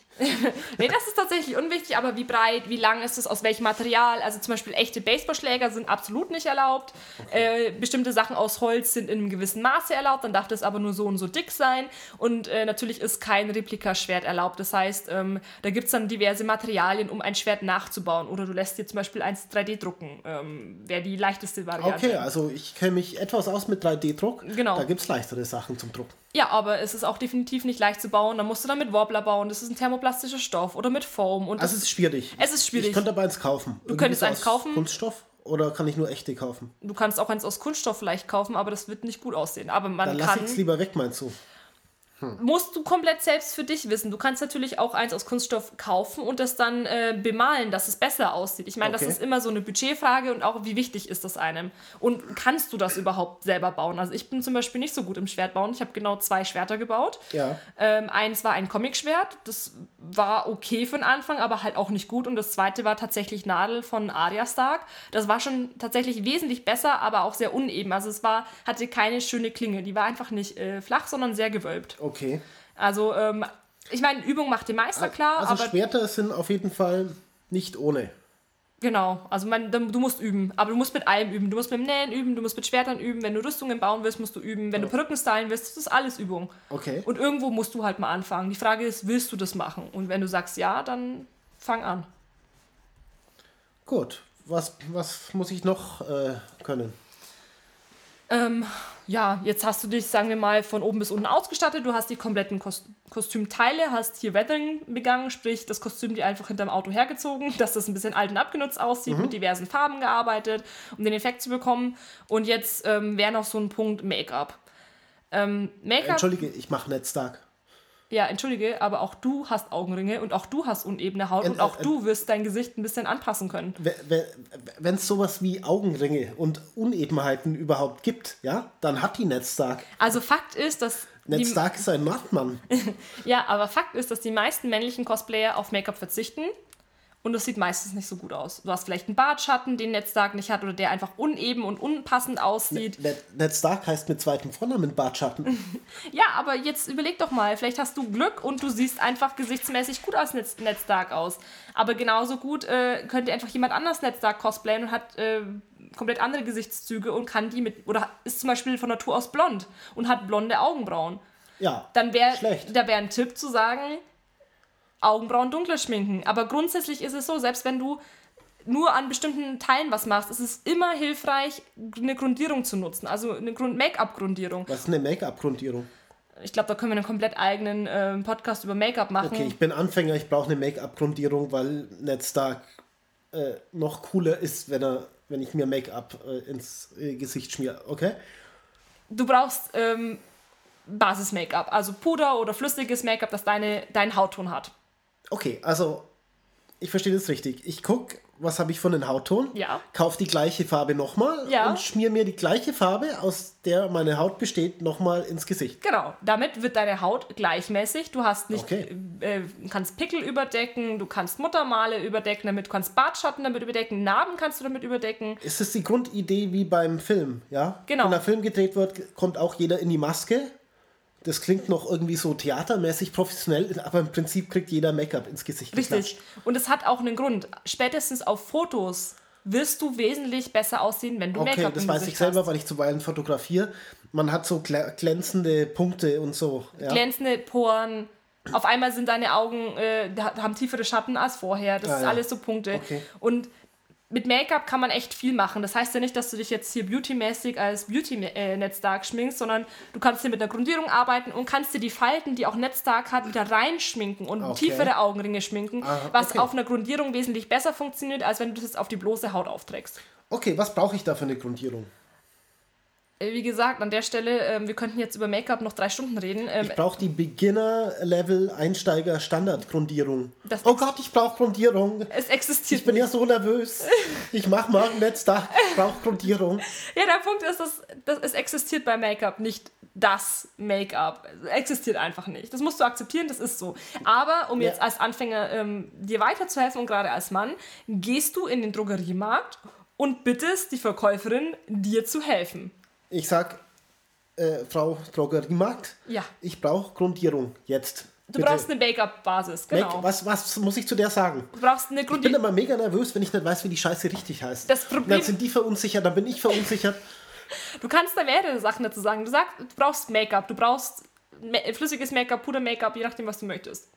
S2: Nee, das ist tatsächlich unwichtig, aber wie breit, wie lang ist es, aus welchem Material? Also zum Beispiel echte Baseballschläger sind absolut nicht erlaubt. Äh, bestimmte Sachen aus Holz sind in einem gewissen Maße erlaubt, dann darf das aber nur so und so dick sein. Und äh, natürlich ist kein Replikaschwert erlaubt. Das heißt, ähm, da gibt es dann diverse Materialien, um ein Schwert nachzubauen. Oder du lässt dir zum Beispiel eins 3D drucken. Ähm, Wäre die leichteste Variante.
S1: Okay, also ich kenne mich etwas aus mit 3D-Druck.
S2: Genau.
S1: Da gibt es leichtere Sachen zum Drucken.
S2: Ja, aber es ist auch definitiv nicht leicht zu bauen. Da musst du dann mit Wobbler bauen. Das ist ein thermoplastischer Stoff oder mit Foam. Und
S1: Also es ist schwierig.
S2: Es ist schwierig.
S1: Ich könnte aber eins kaufen. Du
S2: könntest eins kaufen.
S1: Kunststoff oder kann ich nur echte kaufen?
S2: du kannst auch eins aus Kunststoff vielleicht kaufen, aber das wird nicht gut aussehen. Aber man
S1: Dann lass
S2: kann.
S1: ich es lieber weg, meinst du?
S2: Musst du komplett selbst für dich wissen. Du kannst natürlich auch eins aus Kunststoff kaufen und das dann äh, bemalen, dass es besser aussieht. Ich meine,
S1: Okay.
S2: das ist immer so eine Budgetfrage und auch, wie wichtig ist das einem? Und kannst du das überhaupt selber bauen? Also ich bin zum Beispiel nicht so gut im Schwertbauen. Ich habe genau zwei Schwerter gebaut.
S1: Ja.
S2: Ähm, eins war ein Comicschwert, das war okay für den Anfang, aber halt auch nicht gut. Und das zweite war tatsächlich Nadel von Arya Stark. Das war schon tatsächlich wesentlich besser, aber auch sehr uneben. Also es war, hatte keine schöne Klinge. Die war einfach nicht äh, flach, sondern sehr gewölbt.
S1: Okay.
S2: Also, ähm, ich meine, Übung macht den Meister klar,
S1: Also
S2: aber
S1: Schwerter sind auf jeden Fall nicht ohne.
S2: genau. Also man, du musst üben, aber du musst mit allem üben. Du musst mit dem Nähen üben, du musst mit Schwertern üben. Wenn du Rüstungen bauen willst, musst du üben. Wenn du Perücken stylen willst, das ist alles Übung.
S1: Okay.
S2: Und irgendwo musst du halt mal anfangen. Die Frage ist, willst du das machen? Und wenn du sagst ja, dann fang an.
S1: Gut. Was, was muss ich noch äh, können?
S2: Ähm, ja, jetzt hast du dich, sagen wir mal, von oben bis unten ausgestattet. Du hast die kompletten Kos Kostümteile, hast hier Weathering begangen, sprich das Kostüm dir einfach hinterm Auto hergezogen, dass das ein bisschen alt und abgenutzt aussieht, mit diversen Farben gearbeitet, um den Effekt zu bekommen. Und jetzt ähm, wäre noch so ein Punkt Make-up. Ähm, Make-up,
S1: Entschuldige, ich mache nicht stark.
S2: Ja, entschuldige, aber auch du hast Augenringe und auch du hast unebene Haut
S1: Äh,
S2: und auch
S1: äh,
S2: du wirst dein Gesicht ein bisschen anpassen können.
S1: Wenn es sowas wie Augenringe und Unebenheiten überhaupt gibt, ja, dann hat die Ned Stark.
S2: Also Fakt ist, dass
S1: Ned Stark ist ein Machtmann.
S2: Ja, aber Fakt ist, dass die meisten männlichen Cosplayer auf Make-up verzichten. Und das sieht meistens nicht so gut aus. Du hast vielleicht einen Bartschatten, den Ned Stark nicht hat, oder der einfach uneben und unpassend aussieht.
S1: Ned, Ned Stark heißt mit zweitem Vornamen Bartschatten.
S2: Ja, aber jetzt überleg doch mal, vielleicht hast du Glück und du siehst einfach gesichtsmäßig gut als Ned, Ned Stark aus. Aber genauso gut äh, könnte einfach jemand anders Ned Stark cosplayen und hat äh, komplett andere Gesichtszüge und kann die mit, oder ist zum Beispiel von Natur aus blond und hat blonde Augenbrauen.
S1: Ja.
S2: dann wäre da wäre ein Tipp zu sagen, Augenbrauen dunkler schminken. Aber grundsätzlich ist es so, selbst wenn du nur an bestimmten Teilen was machst, ist es immer hilfreich, eine Grundierung zu nutzen. Also eine Grund Make-up-Grundierung.
S1: Was ist eine Make-up-Grundierung?
S2: Ich glaube, da können wir einen komplett eigenen ähm, Podcast über Make-up machen.
S1: Okay, ich bin Anfänger, ich brauche eine Make-up-Grundierung, weil Ned Stark äh, noch cooler ist, wenn er, wenn ich mir Make-up äh, ins äh, Gesicht schmiere. Okay?
S2: Du brauchst ähm, Basis-Make-up, also Puder oder flüssiges Make-up, das deine, deinen Hautton hat.
S1: Okay, also ich verstehe das richtig. Ich gucke, was habe ich von den Hautton?
S2: Ja.
S1: Kauf die gleiche Farbe nochmal
S2: Ja.
S1: und schmier mir die gleiche Farbe, aus der meine Haut besteht, nochmal ins Gesicht.
S2: Genau, damit wird deine Haut gleichmäßig. Du hast nicht,
S1: Okay.
S2: äh, kannst Pickel überdecken, du kannst Muttermale überdecken, damit du kannst Bartschatten damit überdecken, Narben kannst du damit überdecken.
S1: Ist das die Grundidee wie beim Film, ja?
S2: Genau.
S1: Wenn der Film gedreht wird, kommt auch jeder in die Maske. Das klingt noch irgendwie so theatermäßig professionell, aber im Prinzip kriegt jeder Make-up ins Gesicht
S2: Richtig.
S1: geklatscht.
S2: Und es hat auch einen Grund. Spätestens auf Fotos wirst du wesentlich besser aussehen, wenn du
S1: Okay,
S2: Make-up
S1: das
S2: im
S1: weiß
S2: Gesicht
S1: ich selber,
S2: hast.
S1: weil ich zuweilen fotografiere. Man hat so glä- glänzende Punkte und so. Ja?
S2: Glänzende Poren. Auf einmal sind deine Augen, äh, ha- haben tiefere Schatten als vorher. Das
S1: Ah,
S2: ist
S1: ja.
S2: alles so Punkte.
S1: Okay.
S2: Und mit Make-up kann man echt viel machen. Das heißt ja nicht, dass du dich jetzt hier beautymäßig als Beauty-Netzdark schminkst, sondern du kannst hier mit der Grundierung arbeiten und kannst dir die Falten, die auch Netzdark hat, wieder reinschminken und
S1: Okay.
S2: tiefere Augenringe schminken,
S1: Ah,
S2: was
S1: okay.
S2: auf einer Grundierung wesentlich besser funktioniert, als wenn du das jetzt auf die bloße Haut aufträgst.
S1: Okay, was brauche ich da für eine Grundierung?
S2: Äh, Wie gesagt, an der Stelle, ähm, wir könnten jetzt über Make-up noch drei Stunden reden. Ähm,
S1: Ich brauche die Beginner-Level-Einsteiger-Standard-Grundierung. Oh Gott, ich brauche Grundierung.
S2: es existiert
S1: Ich bin ja so nervös. Ich mache morgen Netztag, ich brauche Grundierung.
S2: Ja, der Punkt ist, dass, dass es existiert bei Make-up nicht das Make-up. Es existiert einfach nicht. Das musst du akzeptieren, das ist so. Aber um
S1: Ja.
S2: jetzt als Anfänger ähm, dir weiterzuhelfen und gerade als Mann, gehst du in den Drogeriemarkt und bittest die Verkäuferin, dir zu helfen.
S1: Ich sag, äh, Frau Drogeriemarkt,
S2: Ja.
S1: ich brauche Grundierung jetzt.
S2: Du brauchst eine Make-up-Basis, genau.
S1: Make, was, was muss ich zu der sagen?
S2: Du brauchst eine
S1: Ich bin
S2: Grundierung.
S1: immer mega nervös, wenn ich nicht weiß, wie die Scheiße richtig heißt.
S2: Das
S1: Und
S2: Problem-
S1: dann sind die verunsichert, dann bin ich verunsichert.
S2: Du kannst da mehrere Sachen dazu sagen. Du sagst, du brauchst Make-up, du brauchst flüssiges Make-up, Puder-Make-up, je nachdem, was du möchtest.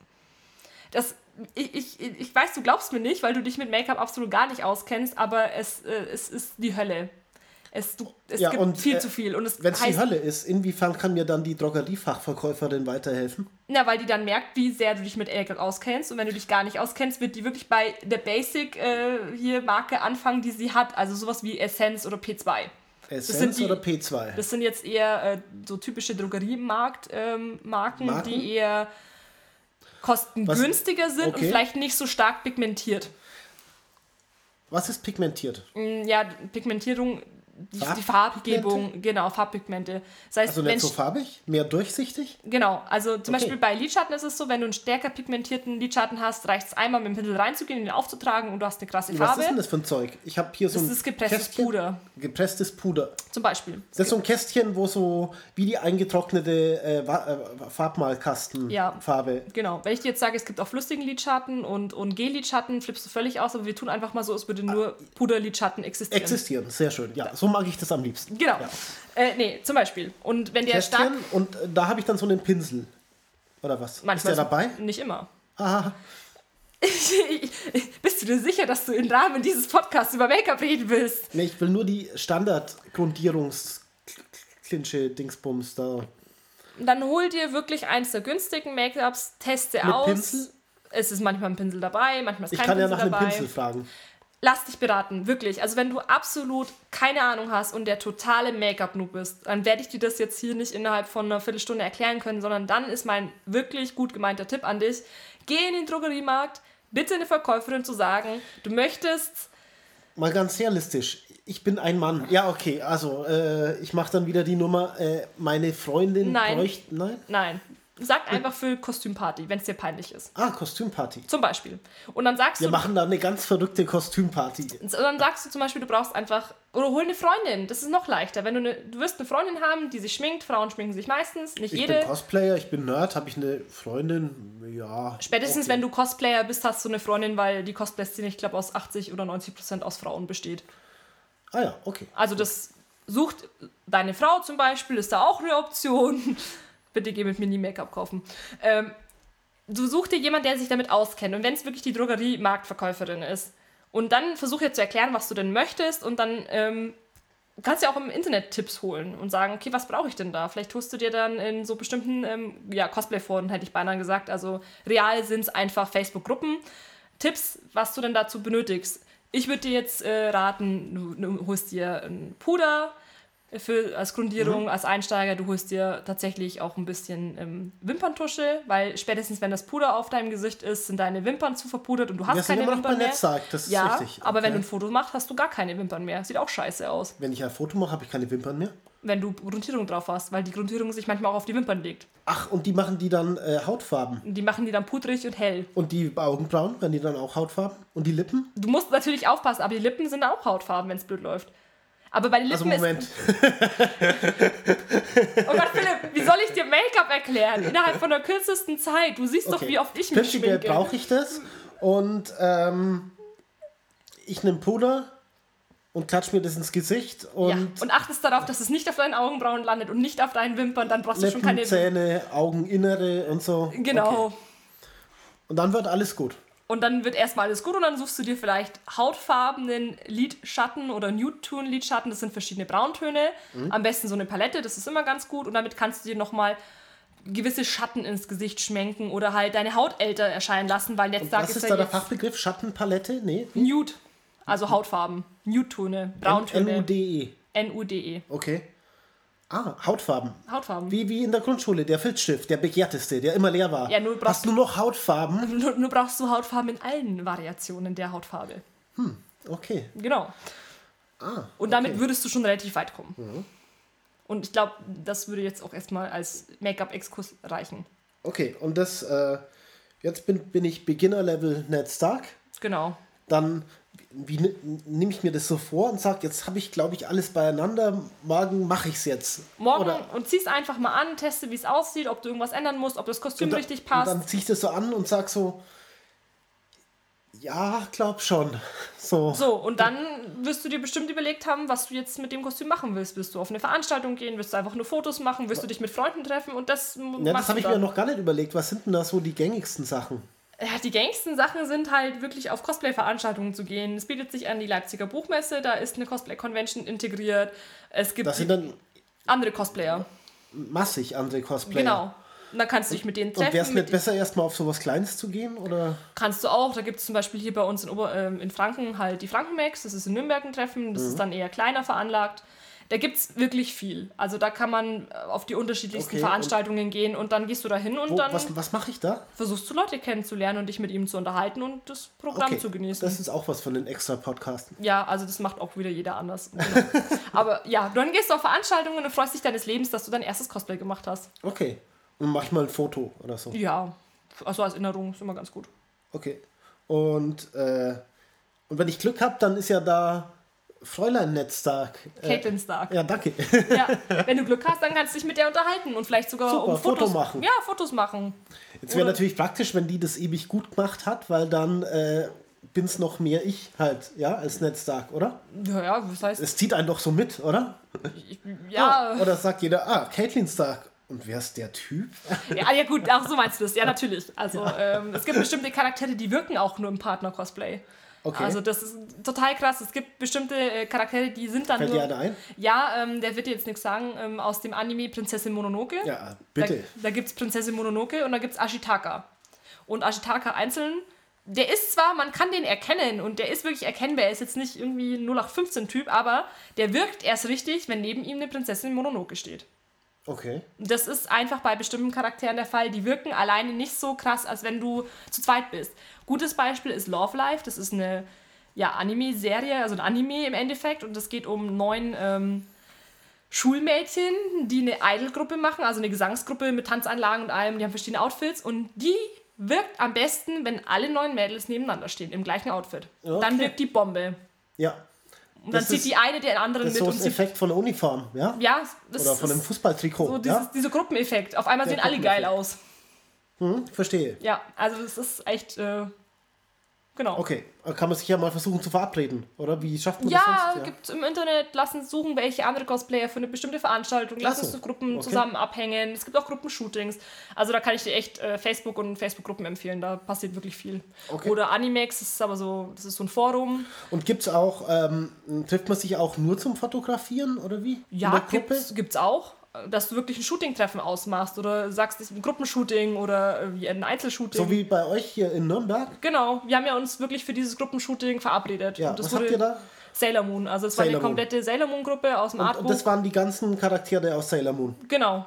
S2: Das, ich, ich, ich weiß, du glaubst mir nicht, weil du dich mit Make-up absolut gar nicht auskennst, aber es, äh, es ist die Hölle. Es, du, es
S1: Ja,
S2: gibt
S1: und,
S2: viel
S1: äh,
S2: zu viel. Und es
S1: Wenn es die Hölle ist, inwiefern kann mir dann die Drogeriefachverkäuferin weiterhelfen?
S2: na, weil die dann merkt, wie sehr du dich mit Elke auskennst. Und wenn du dich gar nicht auskennst, wird die wirklich bei der Basic äh, hier Marke anfangen, die sie hat. Also sowas wie Essence oder P2.
S1: Essenz
S2: sind die-
S1: oder P2?
S2: Das sind jetzt eher äh, so typische Drogeriemarkt-Marken, Marken,
S1: Marken?
S2: die eher kostengünstiger sind und
S1: Okay.
S2: vielleicht nicht so stark pigmentiert.
S1: Was ist pigmentiert?
S2: Mm, Ja, Pigmentierung, die, die
S1: Farbpigmente?
S2: Farbgebung, genau, Farbpigmente. Das heißt,
S1: Also nicht so farbig? Mehr durchsichtig?
S2: Genau, also zum
S1: Okay.
S2: Beispiel bei Lidschatten ist es so, wenn du einen stärker pigmentierten Lidschatten hast, reicht es einmal mit dem Pinsel reinzugehen, ihn aufzutragen und du hast eine krasse
S1: Was
S2: Farbe.
S1: ist denn das für ein Zeug? Ich habe hier so
S2: Das
S1: ein
S2: ist gepresstes
S1: Kästchen.
S2: Puder.
S1: Gepresstes Puder.
S2: Zum Beispiel.
S1: Das ist so ein Kästchen, wo so wie die eingetrocknete äh, äh, Farbmalkastenfarbe.
S2: Genau. Wenn ich dir jetzt sage, es gibt auch flüssigen Lidschatten und, und Gel-Lidschatten, flippst du völlig aus, aber wir tun einfach mal so, es würde nur Puder-Lidschatten existieren.
S1: Existieren, sehr schön. Ja, so mag ich das am liebsten.
S2: Genau.
S1: Ja.
S2: Äh, nee, zum Beispiel. Und wenn der stark.
S1: Kästchen und äh, da habe ich dann so einen Pinsel. Oder was?
S2: Manchmal
S1: ist der dabei?
S2: Nicht immer.
S1: Ah,
S2: Bist du dir sicher, dass du im Rahmen dieses Podcasts über Make-up reden willst?
S1: nee, ich will nur die Standard-Grundierungs-Klinsche Dingsbums da.
S2: Dann hol dir wirklich eins der günstigen Make-ups, teste
S1: Mit
S2: aus.
S1: Pinsel?
S2: Es ist manchmal ein Pinsel dabei, manchmal ist
S1: Ich
S2: kein
S1: kann ja
S2: Pinsel
S1: nach einem
S2: dabei.
S1: Pinsel fragen.
S2: Lass dich beraten, wirklich. Also wenn du absolut keine Ahnung hast und der totale Make-up-Noob bist, dann werde ich dir das jetzt hier nicht innerhalb von einer Viertelstunde erklären können, sondern dann ist mein wirklich gut gemeinter Tipp an dich. Geh in den Drogeriemarkt, bitte eine Verkäuferin zu sagen, du möchtest
S1: Mal ganz realistisch. Ich bin ein Mann. Ja, okay. Also, äh, ich mache dann wieder die Nummer. Äh, meine Freundin
S2: Nein.
S1: bräuchte. Nein?
S2: Nein. Sag einfach für Kostümparty, wenn es dir peinlich ist.
S1: Ah, Kostümparty.
S2: Zum Beispiel. Und dann sagst
S1: Wir
S2: du,
S1: machen da eine ganz verrückte Kostümparty.
S2: und dann sagst du zum Beispiel, du brauchst einfach, oder hol eine Freundin. Das ist noch leichter. Wenn du eine, du wirst eine Freundin haben, die sich schminkt. Frauen schminken sich meistens, nicht
S1: Ich
S2: jede.
S1: bin Cosplayer, ich bin Nerd, habe ich eine Freundin? Ja.
S2: Spätestens
S1: okay.
S2: wenn du Cosplayer bist, hast du eine Freundin, weil die Cosplay-Szene, ich glaube, aus 80 oder 90 Prozent aus Frauen besteht.
S1: Ah ja, okay.
S2: Also das sucht deine Frau zum Beispiel, ist da auch eine Option. Bitte geh mit mir nie Make-up kaufen. Ähm, du such dir jemanden, der sich damit auskennt. Und wenn es wirklich die Drogerie-Marktverkäuferin ist. Und dann versuch ihr zu erklären, was du denn möchtest. Und dann ähm, kannst du ja auch im Internet Tipps holen und sagen, okay, was brauche ich denn da? Vielleicht tust du dir dann in so bestimmten ähm, ja, Cosplay-Foren, hätte ich beinahe gesagt. Also real sind es einfach Facebook-Gruppen. Tipps, was du denn dazu benötigst. Ich würde dir jetzt äh, raten, du, du holst dir ein Puder für, als Grundierung,
S1: Mhm.
S2: als Einsteiger. Du holst dir tatsächlich auch ein bisschen ähm, Wimperntusche, weil spätestens wenn das Puder auf deinem Gesicht ist, sind deine Wimpern zu verpudert und du hast
S1: sind
S2: keine Wimpern mehr.
S1: Netzsag, das ist
S2: ja,
S1: richtig.
S2: aber wenn du
S1: Okay.
S2: ein Foto machst, hast du gar keine Wimpern mehr. Sieht auch scheiße aus,
S1: Wenn ich ein Foto mache, habe ich keine Wimpern mehr.
S2: wenn du Grundierung drauf hast, weil die Grundierung sich manchmal auch auf die Wimpern legt.
S1: Ach, und die machen die dann äh, Hautfarben.
S2: Die machen die dann pudrig und hell.
S1: Und die Augenbrauen, werden die dann auch Hautfarben? Und die Lippen?
S2: Du musst natürlich aufpassen, aber die Lippen sind auch Hautfarben, wenn es blöd läuft. Aber bei den
S1: Also
S2: Lippen
S1: Moment.
S2: ist. Oh Gott, Philipp, wie soll ich dir Make-up erklären? Innerhalb von der kürzesten Zeit. Du siehst doch,
S1: Okay.
S2: wie oft ich mich schminke.
S1: brauche ich das. Und ähm, ich nehme Puder und klatsch mir das ins Gesicht
S2: Ja.
S1: und
S2: Und achtest darauf, dass es nicht auf deinen Augenbrauen landet und nicht auf deinen Wimpern, dann brauchst du schon
S1: Lippen,
S2: keine.
S1: Zähne, Augeninnere und so.
S2: Genau.
S1: Okay. Und dann wird alles gut.
S2: Und dann wird erstmal alles gut und dann suchst du dir vielleicht hautfarbenen Lidschatten oder Nude-Tone-Lidschatten. Das sind verschiedene Brauntöne.
S1: Mhm.
S2: Am besten so eine Palette, das ist immer ganz gut. Und damit kannst du dir nochmal gewisse Schatten ins Gesicht schmenken oder halt deine Haut älter erscheinen lassen, weil jetzt
S1: Was ist da der Fachbegriff? Schattenpalette? Nee.
S2: Nude, also Hautfarben. Nude-Töne, Brauntöne.
S1: N-U-D-E.
S2: N-U-D-E.
S1: Okay. Ah, Hautfarben.
S2: Hautfarben.
S1: Wie, wie in der Grundschule, der Filzstift, der begehrteste, der immer leer war.
S2: Ja, nur brauchst-
S1: Hast du noch Hautfarben?
S2: Nur, nur brauchst du Hautfarben in allen Variationen der Hautfarbe.
S1: Okay.
S2: Genau.
S1: Ah,
S2: Und damit
S1: okay. Mhm.
S2: würdest du schon relativ weit kommen. Und ich glaube, das würde jetzt auch erstmal als Make-up-Exkurs reichen.
S1: Okay, und das, äh, jetzt bin, bin ich Beginner-Level Ned Stark.
S2: Genau.
S1: Dann, wie nehme ich mir das so vor und sage, jetzt habe ich, glaube ich, alles beieinander. Morgen mache ich es jetzt.
S2: Morgen
S1: Oder,
S2: und zieh's einfach mal an, teste, wie es aussieht, ob du irgendwas ändern musst, ob das Kostüm
S1: und, da-
S2: richtig
S1: und
S2: passt.
S1: dann ziehe ich das so an und sage so, ja, glaub schon. So.
S2: so, und dann wirst du dir bestimmt überlegt haben, was du jetzt mit dem Kostüm machen willst. Willst du auf eine Veranstaltung gehen? Willst du einfach nur Fotos machen? Willst du dich mit Freunden treffen? Und das
S1: Ja, das habe ich mir noch gar nicht überlegt. Was sind denn da so die gängigsten Sachen?
S2: Ja, die gängigsten Sachen sind halt wirklich auf Cosplay-Veranstaltungen zu gehen. Es bietet sich an die Leipziger Buchmesse, da ist eine Cosplay-Convention integriert. Es gibt
S1: Das sind dann
S2: andere Cosplayer.
S1: massig andere Cosplayer.
S2: Genau. Und dann kannst du dich mit denen
S1: Und wäre es
S2: treffen.
S1: nicht besser, erstmal auf sowas Kleines zu gehen? Oder?
S2: kannst du auch. Da gibt es zum Beispiel hier bei uns in, Ober, ähm, in Franken halt die Frankenmax. Das ist in Nürnberg ein Treffen. Das
S1: Mhm.
S2: ist dann eher kleiner veranlagt. Da gibt es wirklich viel. Also da kann man äh, auf die unterschiedlichsten
S1: Okay, und-
S2: Veranstaltungen gehen und dann gehst du da hin und
S1: Wo,
S2: dann
S1: was was mache ich da?
S2: versuchst du Leute kennenzulernen und dich mit ihm zu unterhalten und das Programm zu genießen.
S1: Das ist auch was von den extra Podcasten.
S2: Ja, also das macht auch wieder jeder anders. Genau. Aber ja, dann gehst du auf Veranstaltungen und freust dich deines Lebens, dass du dein erstes Cosplay gemacht hast.
S1: Okay. Und mach ich mal ein Foto oder so.
S2: Ja, also als Erinnerung ist immer ganz gut.
S1: Okay. Und, äh, und wenn ich Glück habe, dann ist ja da Fräulein Netztag. Äh,
S2: Caitlin Stark.
S1: ja, danke.
S2: Ja, wenn du Glück hast, dann kannst du dich mit der unterhalten und vielleicht sogar
S1: Super,
S2: um
S1: Foto
S2: Fotos
S1: machen.
S2: Ja, Fotos machen.
S1: Jetzt wäre natürlich praktisch, wenn die das ewig gut gemacht hat, weil dann äh, bin's noch mehr ich halt, ja, als Netztag, oder?
S2: Ja, ja, was heißt.
S1: Es zieht einen doch so mit, oder?
S2: Ja,
S1: Oder sagt jeder, ah, Caitlin Stark. Und wer ist der Typ?
S2: ja, ja, gut, auch so meinst du das. Ja, natürlich. Also, ähm, es gibt bestimmte Charaktere, die wirken auch nur im Partner-Cosplay.
S1: Okay.
S2: Also, das ist total krass. Es gibt bestimmte äh, Charaktere, die sind dann
S1: Fällt
S2: nur.
S1: dir ein?
S2: Ja, ähm, der wird dir jetzt nichts sagen, ähm, aus dem Anime Prinzessin Mononoke.
S1: Ja, bitte.
S2: Da, da gibt es Prinzessin Mononoke und da gibt es Ashitaka. Und Ashitaka einzeln, der ist zwar, man kann den erkennen und der ist wirklich erkennbar, er ist jetzt nicht irgendwie 0815-Typ, aber der wirkt erst richtig, wenn neben ihm eine Prinzessin Mononoke steht.
S1: Okay.
S2: Das ist einfach bei bestimmten Charakteren der Fall. Die wirken alleine nicht so krass, als wenn du zu zweit bist. Gutes Beispiel ist Love Life. Das ist eine ja, Anime-Serie, also ein Anime im Endeffekt. Und es geht um neun ähm, Schulmädchen, die eine Idol-Gruppe machen, also eine Gesangsgruppe mit Tanzanlagen und allem. Die haben verschiedene Outfits. Und die wirkt am besten, wenn alle neun Mädels nebeneinander stehen, im gleichen Outfit. Dann
S1: Okay.
S2: wirkt die Bombe.
S1: Ja.
S2: Und dann
S1: Das
S2: zieht
S1: ist-
S2: die eine den anderen
S1: Das ist
S2: mit
S1: so
S2: und
S1: das
S2: sie
S1: Effekt von der Uniform, ja?
S2: ja, das
S1: Oder von einem
S2: ist
S1: Fußballtrikot.
S2: so dieses,
S1: ja?
S2: dieser Gruppeneffekt. Auf einmal
S1: Der
S2: sehen alle geil aus.
S1: Hm, verstehe.
S2: Ja, also es ist echt, äh, genau.
S1: Okay, kann man sich ja mal versuchen zu verabreden, oder? Wie schafft man das
S2: Ja,
S1: sonst?
S2: gibt im Internet, lassen suchen, welche andere Cosplayer für eine bestimmte Veranstaltung, lass
S1: so,
S2: uns so Gruppen
S1: okay.
S2: zusammen abhängen. Es gibt auch Gruppenshootings. Also da kann ich dir echt äh, Facebook und Facebook-Gruppen empfehlen, da passiert wirklich viel.
S1: Okay.
S2: Oder Animex, das ist aber so, das ist so ein Forum.
S1: Und gibt es auch, ähm, trifft man sich auch nur zum Fotografieren, oder wie?
S2: Ja, gibt's, gibt's auch. Dass du wirklich ein Shooting-Treffen ausmachst oder sagst, das ist ein Gruppenshooting oder wie ein Einzelshooting.
S1: So wie bei euch hier in Nürnberg?
S2: Genau, wir haben ja uns wirklich für dieses Gruppenshooting verabredet.
S1: Ja,
S2: Und das
S1: was habt ihr da?
S2: Sailor Moon. Also es war
S1: Sailor
S2: die komplette Sailor Moon-Gruppe aus dem
S1: Und,
S2: Artbook.
S1: und das waren die ganzen Charaktere aus Sailor Moon.
S2: genau.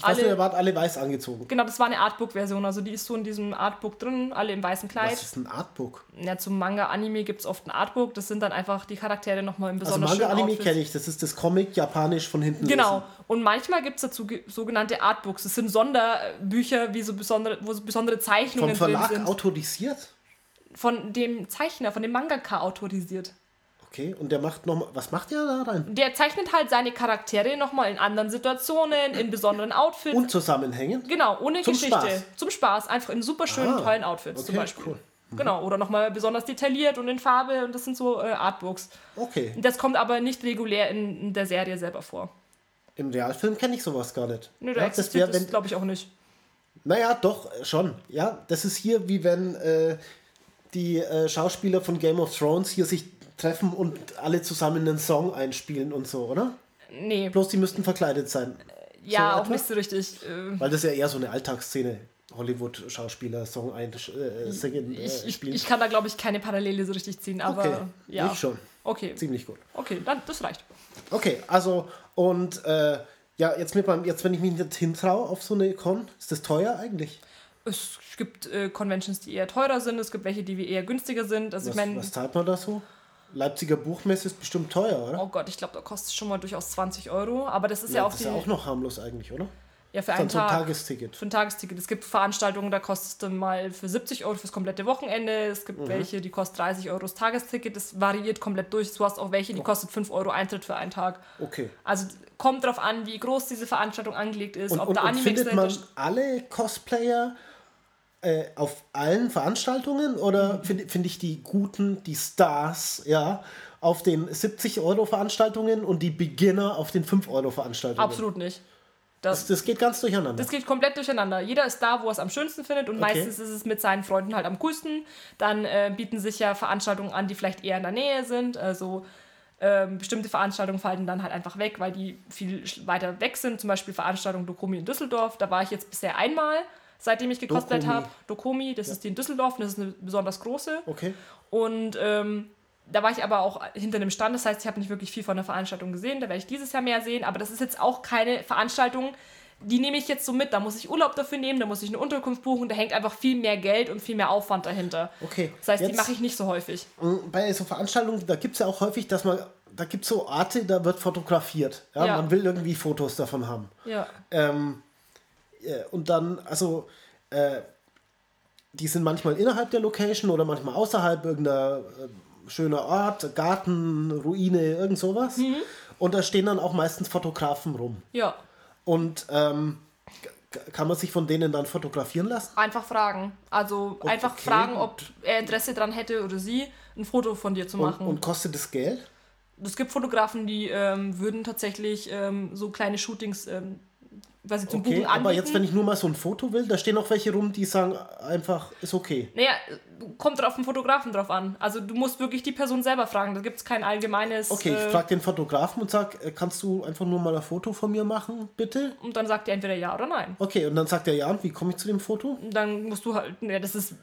S1: Ich weiß
S2: Alle-
S1: nicht, ihr wart alle weiß angezogen.
S2: Genau, das war eine Artbook-Version. Also die ist so in diesem Artbook drin, alle im weißen Kleid.
S1: Was ist ein Artbook?
S2: Ja, zum Manga-Anime gibt es oft ein Artbook. Das sind dann einfach die Charaktere nochmal im
S1: Also
S2: besonders schönen
S1: Manga-Anime kenne ich, das ist das Comic japanisch von hinten
S2: Genau.
S1: lesen.
S2: Und manchmal gibt es dazu ge- sogenannte Artbooks. Das sind Sonderbücher, wie so besondere, wo so besondere
S1: Vom
S2: Zeichnungen
S1: Verlag
S2: drin sind.
S1: autorisiert?
S2: Von dem Zeichner, von dem Mangaka autorisiert.
S1: Okay, und der macht nochmal, was macht der da rein?
S2: Der zeichnet halt seine Charaktere nochmal in anderen Situationen, in besonderen Outfits.
S1: Und zusammenhängend?
S2: Genau, ohne
S1: Zum
S2: Geschichte.
S1: Spaß.
S2: Zum Spaß, einfach in super schönen,
S1: Ah,
S2: tollen Outfits zum
S1: okay,
S2: Beispiel.
S1: cool. Mhm.
S2: Genau, oder nochmal besonders detailliert und in Farbe und das sind so äh, Artbooks.
S1: Okay.
S2: Das kommt aber nicht regulär in, in der Serie selber vor.
S1: Im Realfilm kenne ich sowas gar nicht.
S2: Nö, da
S1: ja, das
S2: das, glaube ich, auch nicht.
S1: Naja, doch, äh, schon. Ja, das ist hier wie wenn äh, die äh, Schauspieler von Game of Thrones hier sich treffen und alle zusammen einen Song einspielen und so, oder?
S2: Nee,
S1: Bloß die müssten verkleidet sein.
S2: ja,
S1: so
S2: auch
S1: etwa?
S2: nicht so richtig. Äh,
S1: Weil das ist ja eher so eine Alltagsszene. Hollywood-Schauspieler Song einsingen, äh,
S2: ich, ich,
S1: spielen.
S2: ich kann da, glaube ich, keine Parallele so richtig ziehen, aber
S1: okay,
S2: ja.
S1: ich schon.
S2: Okay,
S1: Ziemlich gut.
S2: okay, dann, das reicht.
S1: Okay, also und äh, ja, jetzt, mit meinem, jetzt wenn ich mich nicht hintraue auf so eine Con, ist das teuer eigentlich?
S2: Es gibt äh, Conventions, die eher teurer sind, es gibt welche, die eher günstiger sind. Also
S1: Was,
S2: ich meine,
S1: was zahlt man da so? Leipziger Buchmesse ist bestimmt teuer, oder?
S2: oh Gott, ich glaube, da kostet es schon mal durchaus 20 Euro, aber das ist ja,
S1: Ja,
S2: auch
S1: das ist ja auch noch harmlos eigentlich, oder?
S2: ja, für einen
S1: so ein
S2: Tag.
S1: Tagesticket.
S2: Für ein Tagesticket. Es gibt Veranstaltungen, da kostet es mal für 70 Euro fürs komplette Wochenende. Es
S1: Mhm.
S2: gibt welche, die kosten 30 Euro das Tagesticket. Das variiert komplett durch. Du hast auch welche, die kostet 5 Euro Eintritt für einen Tag.
S1: Okay.
S2: Also kommt drauf an, wie groß diese Veranstaltung angelegt ist,
S1: Und,
S2: ob
S1: und,
S2: da
S1: und
S2: Animex
S1: findet man alle Cosplayer äh, auf allen Veranstaltungen oder
S2: Mhm.
S1: finde find ich die guten, die Stars, ja, auf den 70 Euro Veranstaltungen und die Beginner auf den 5 Euro Veranstaltungen?
S2: Absolut nicht.
S1: Das, das, geht ganz durcheinander.
S2: Das geht komplett durcheinander. Jeder ist da, wo er es am schönsten findet und okay. meistens ist es mit seinen Freunden halt am coolsten. Dann äh, bieten sich ja Veranstaltungen an, die vielleicht eher in der Nähe sind. Also ähm, bestimmte Veranstaltungen fallen dann halt einfach weg, weil die viel weiter weg sind. Zum Beispiel Veranstaltung Dokomi in Düsseldorf. Da war ich jetzt bisher einmal, seitdem ich gekosplayt habe. Dokomi, das ja. ist die in Düsseldorf und das ist eine besonders große.
S1: Okay.
S2: Und ähm, da war ich aber auch hinter dem Stand, das heißt, ich habe nicht wirklich viel von der Veranstaltung gesehen. Da werde ich dieses Jahr mehr sehen, aber das ist jetzt auch keine Veranstaltung, die nehme ich jetzt so mit. Da muss ich Urlaub dafür nehmen, da muss ich eine Unterkunft buchen, da hängt einfach viel mehr Geld und viel mehr Aufwand dahinter.
S1: Okay.
S2: Das heißt, jetzt, die mache ich nicht so häufig.
S1: Mm, bei so Veranstaltungen, da gibt es ja auch häufig, dass man, da gibt es so Orte, da wird fotografiert. Ja? ja? Man will irgendwie Fotos davon haben.
S2: Ja.
S1: Ähm, und dann, also, äh, die sind manchmal innerhalb der Location oder manchmal außerhalb irgendeiner. Äh, schöner Ort, Garten, Ruine, irgend sowas. Mhm. Und da stehen dann auch meistens Fotografen rum.
S2: Ja.
S1: Und ähm, kann man sich von denen dann fotografieren lassen?
S2: Einfach fragen. Also okay. einfach fragen, ob er Interesse daran hätte oder sie, ein Foto von dir zu machen.
S1: Und, und kostet das Geld?
S2: Es gibt Fotografen, die ähm, würden tatsächlich ähm, so kleine Shootings ähm, sie zum okay, Buchen
S1: anbieten. Aber jetzt, wenn ich nur mal so ein Foto will, da stehen auch welche rum, die sagen einfach, ist okay.
S2: Naja, kommt auf den Fotografen drauf an. Also du musst wirklich die Person selber fragen. Da gibt es kein allgemeines.
S1: Okay, ich äh, frage den Fotografen und sage, äh, kannst du einfach nur mal ein Foto von mir machen, bitte?
S2: Und dann sagt er entweder ja oder nein.
S1: Okay, und dann sagt er ja, und wie komme ich zu dem Foto?
S2: Dann musst du halt, ja, das ist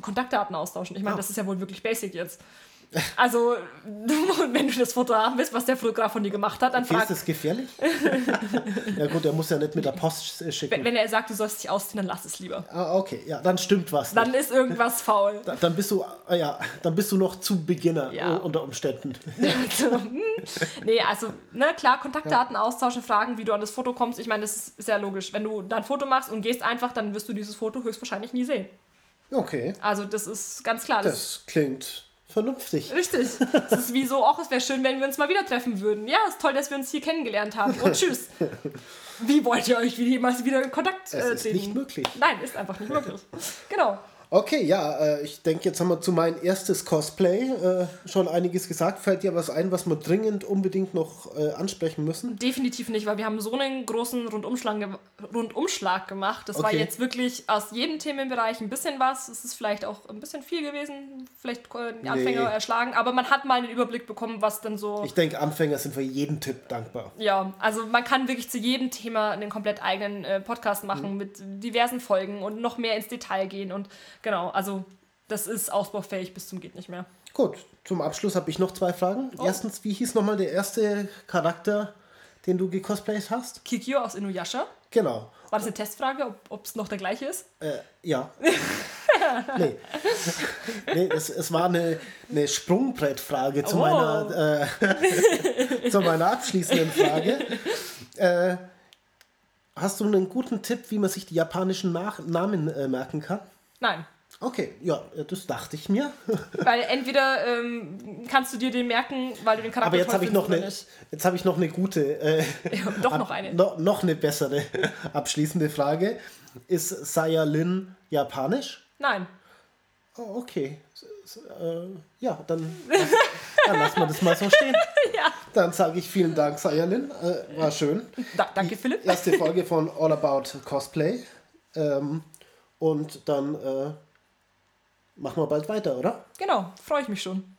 S2: Kontaktdaten austauschen. Ich meine, ah. das ist ja wohl wirklich basic jetzt. Also, wenn du das Foto haben willst, was der Fotograf von dir gemacht hat, dann
S1: frag... Ist das gefährlich? ja gut, er muss ja nicht mit der Post schicken.
S2: Wenn, wenn er sagt, du sollst dich ausziehen, dann lass es lieber.
S1: Ah, okay, ja, dann stimmt was.
S2: Dann nicht. ist irgendwas faul.
S1: Da, dann bist du, ah ja, dann bist du noch zu Beginner ja. unter Umständen.
S2: Hm. nee, also, ne, klar, Kontaktdaten ja. austauschen, fragen, wie du an das Foto kommst. Ich meine, das ist sehr logisch. Wenn du dein Foto machst und gehst einfach, dann wirst du dieses Foto höchstwahrscheinlich nie sehen.
S1: Okay.
S2: Also, das ist ganz klar.
S1: Das, das klingt vernünftig.
S2: Richtig. Es ist wie so, auch es wäre schön, wenn wir uns mal wieder treffen würden. Ja, es ist toll, dass wir uns hier kennengelernt haben. Und tschüss. Wie wollt ihr euch jemals wieder in Kontakt
S1: äh, es ist nicht möglich.
S2: Nein, ist einfach nicht möglich. Genau.
S1: Okay, ja, äh, ich denke, jetzt haben wir zu meinem erstes Cosplay äh, schon einiges gesagt. Fällt dir was ein, was wir dringend unbedingt noch äh, ansprechen müssen?
S2: Definitiv nicht, weil wir haben so einen großen Rundumschlag, ge Rundumschlag gemacht. Das okay. war jetzt wirklich aus jedem Themenbereich ein bisschen was. Es ist vielleicht auch ein bisschen viel gewesen, vielleicht die Anfänger nee. erschlagen, aber man hat mal einen Überblick bekommen, was dann so...
S1: Ich denke, Anfänger sind für jeden Tipp dankbar.
S2: Ja, also man kann wirklich zu jedem Thema einen komplett eigenen Podcast machen mhm. mit diversen Folgen und noch mehr ins Detail gehen und Genau, also das ist ausbaufähig bis zum geht nicht mehr.
S1: Gut, zum Abschluss habe ich noch zwei Fragen. Oh. Erstens, wie hieß nochmal der erste Charakter, den du gecosplayt hast?
S2: Kikyo aus Inuyasha.
S1: Genau.
S2: War das eine Testfrage, ob es noch der gleiche ist?
S1: Äh, ja. nee. nee es, es war eine, eine Sprungbrettfrage zu, oh. meiner, äh, zu meiner abschließenden Frage. Äh, hast du einen guten Tipp, wie man sich die japanischen Nach Namen äh, merken kann?
S2: Nein.
S1: Okay, ja, das dachte ich mir.
S2: weil entweder ähm, kannst du dir den merken, weil du den Charakter
S1: Aber jetzt habe ich noch eine, jetzt habe ich noch eine gute, äh,
S2: ja, doch noch eine,
S1: no, noch eine bessere abschließende Frage. Ist Sayalin japanisch?
S2: Nein.
S1: Oh, okay. Äh, ja, dann, dann lassen wir das mal so stehen.
S2: ja.
S1: Dann sage ich vielen Dank, Sayalin. Äh, war schön.
S2: Da, danke, Die Philipp.
S1: Erste Folge von All About Cosplay. Ähm, und dann äh, machen wir bald weiter, oder?
S2: Genau, freue ich mich schon.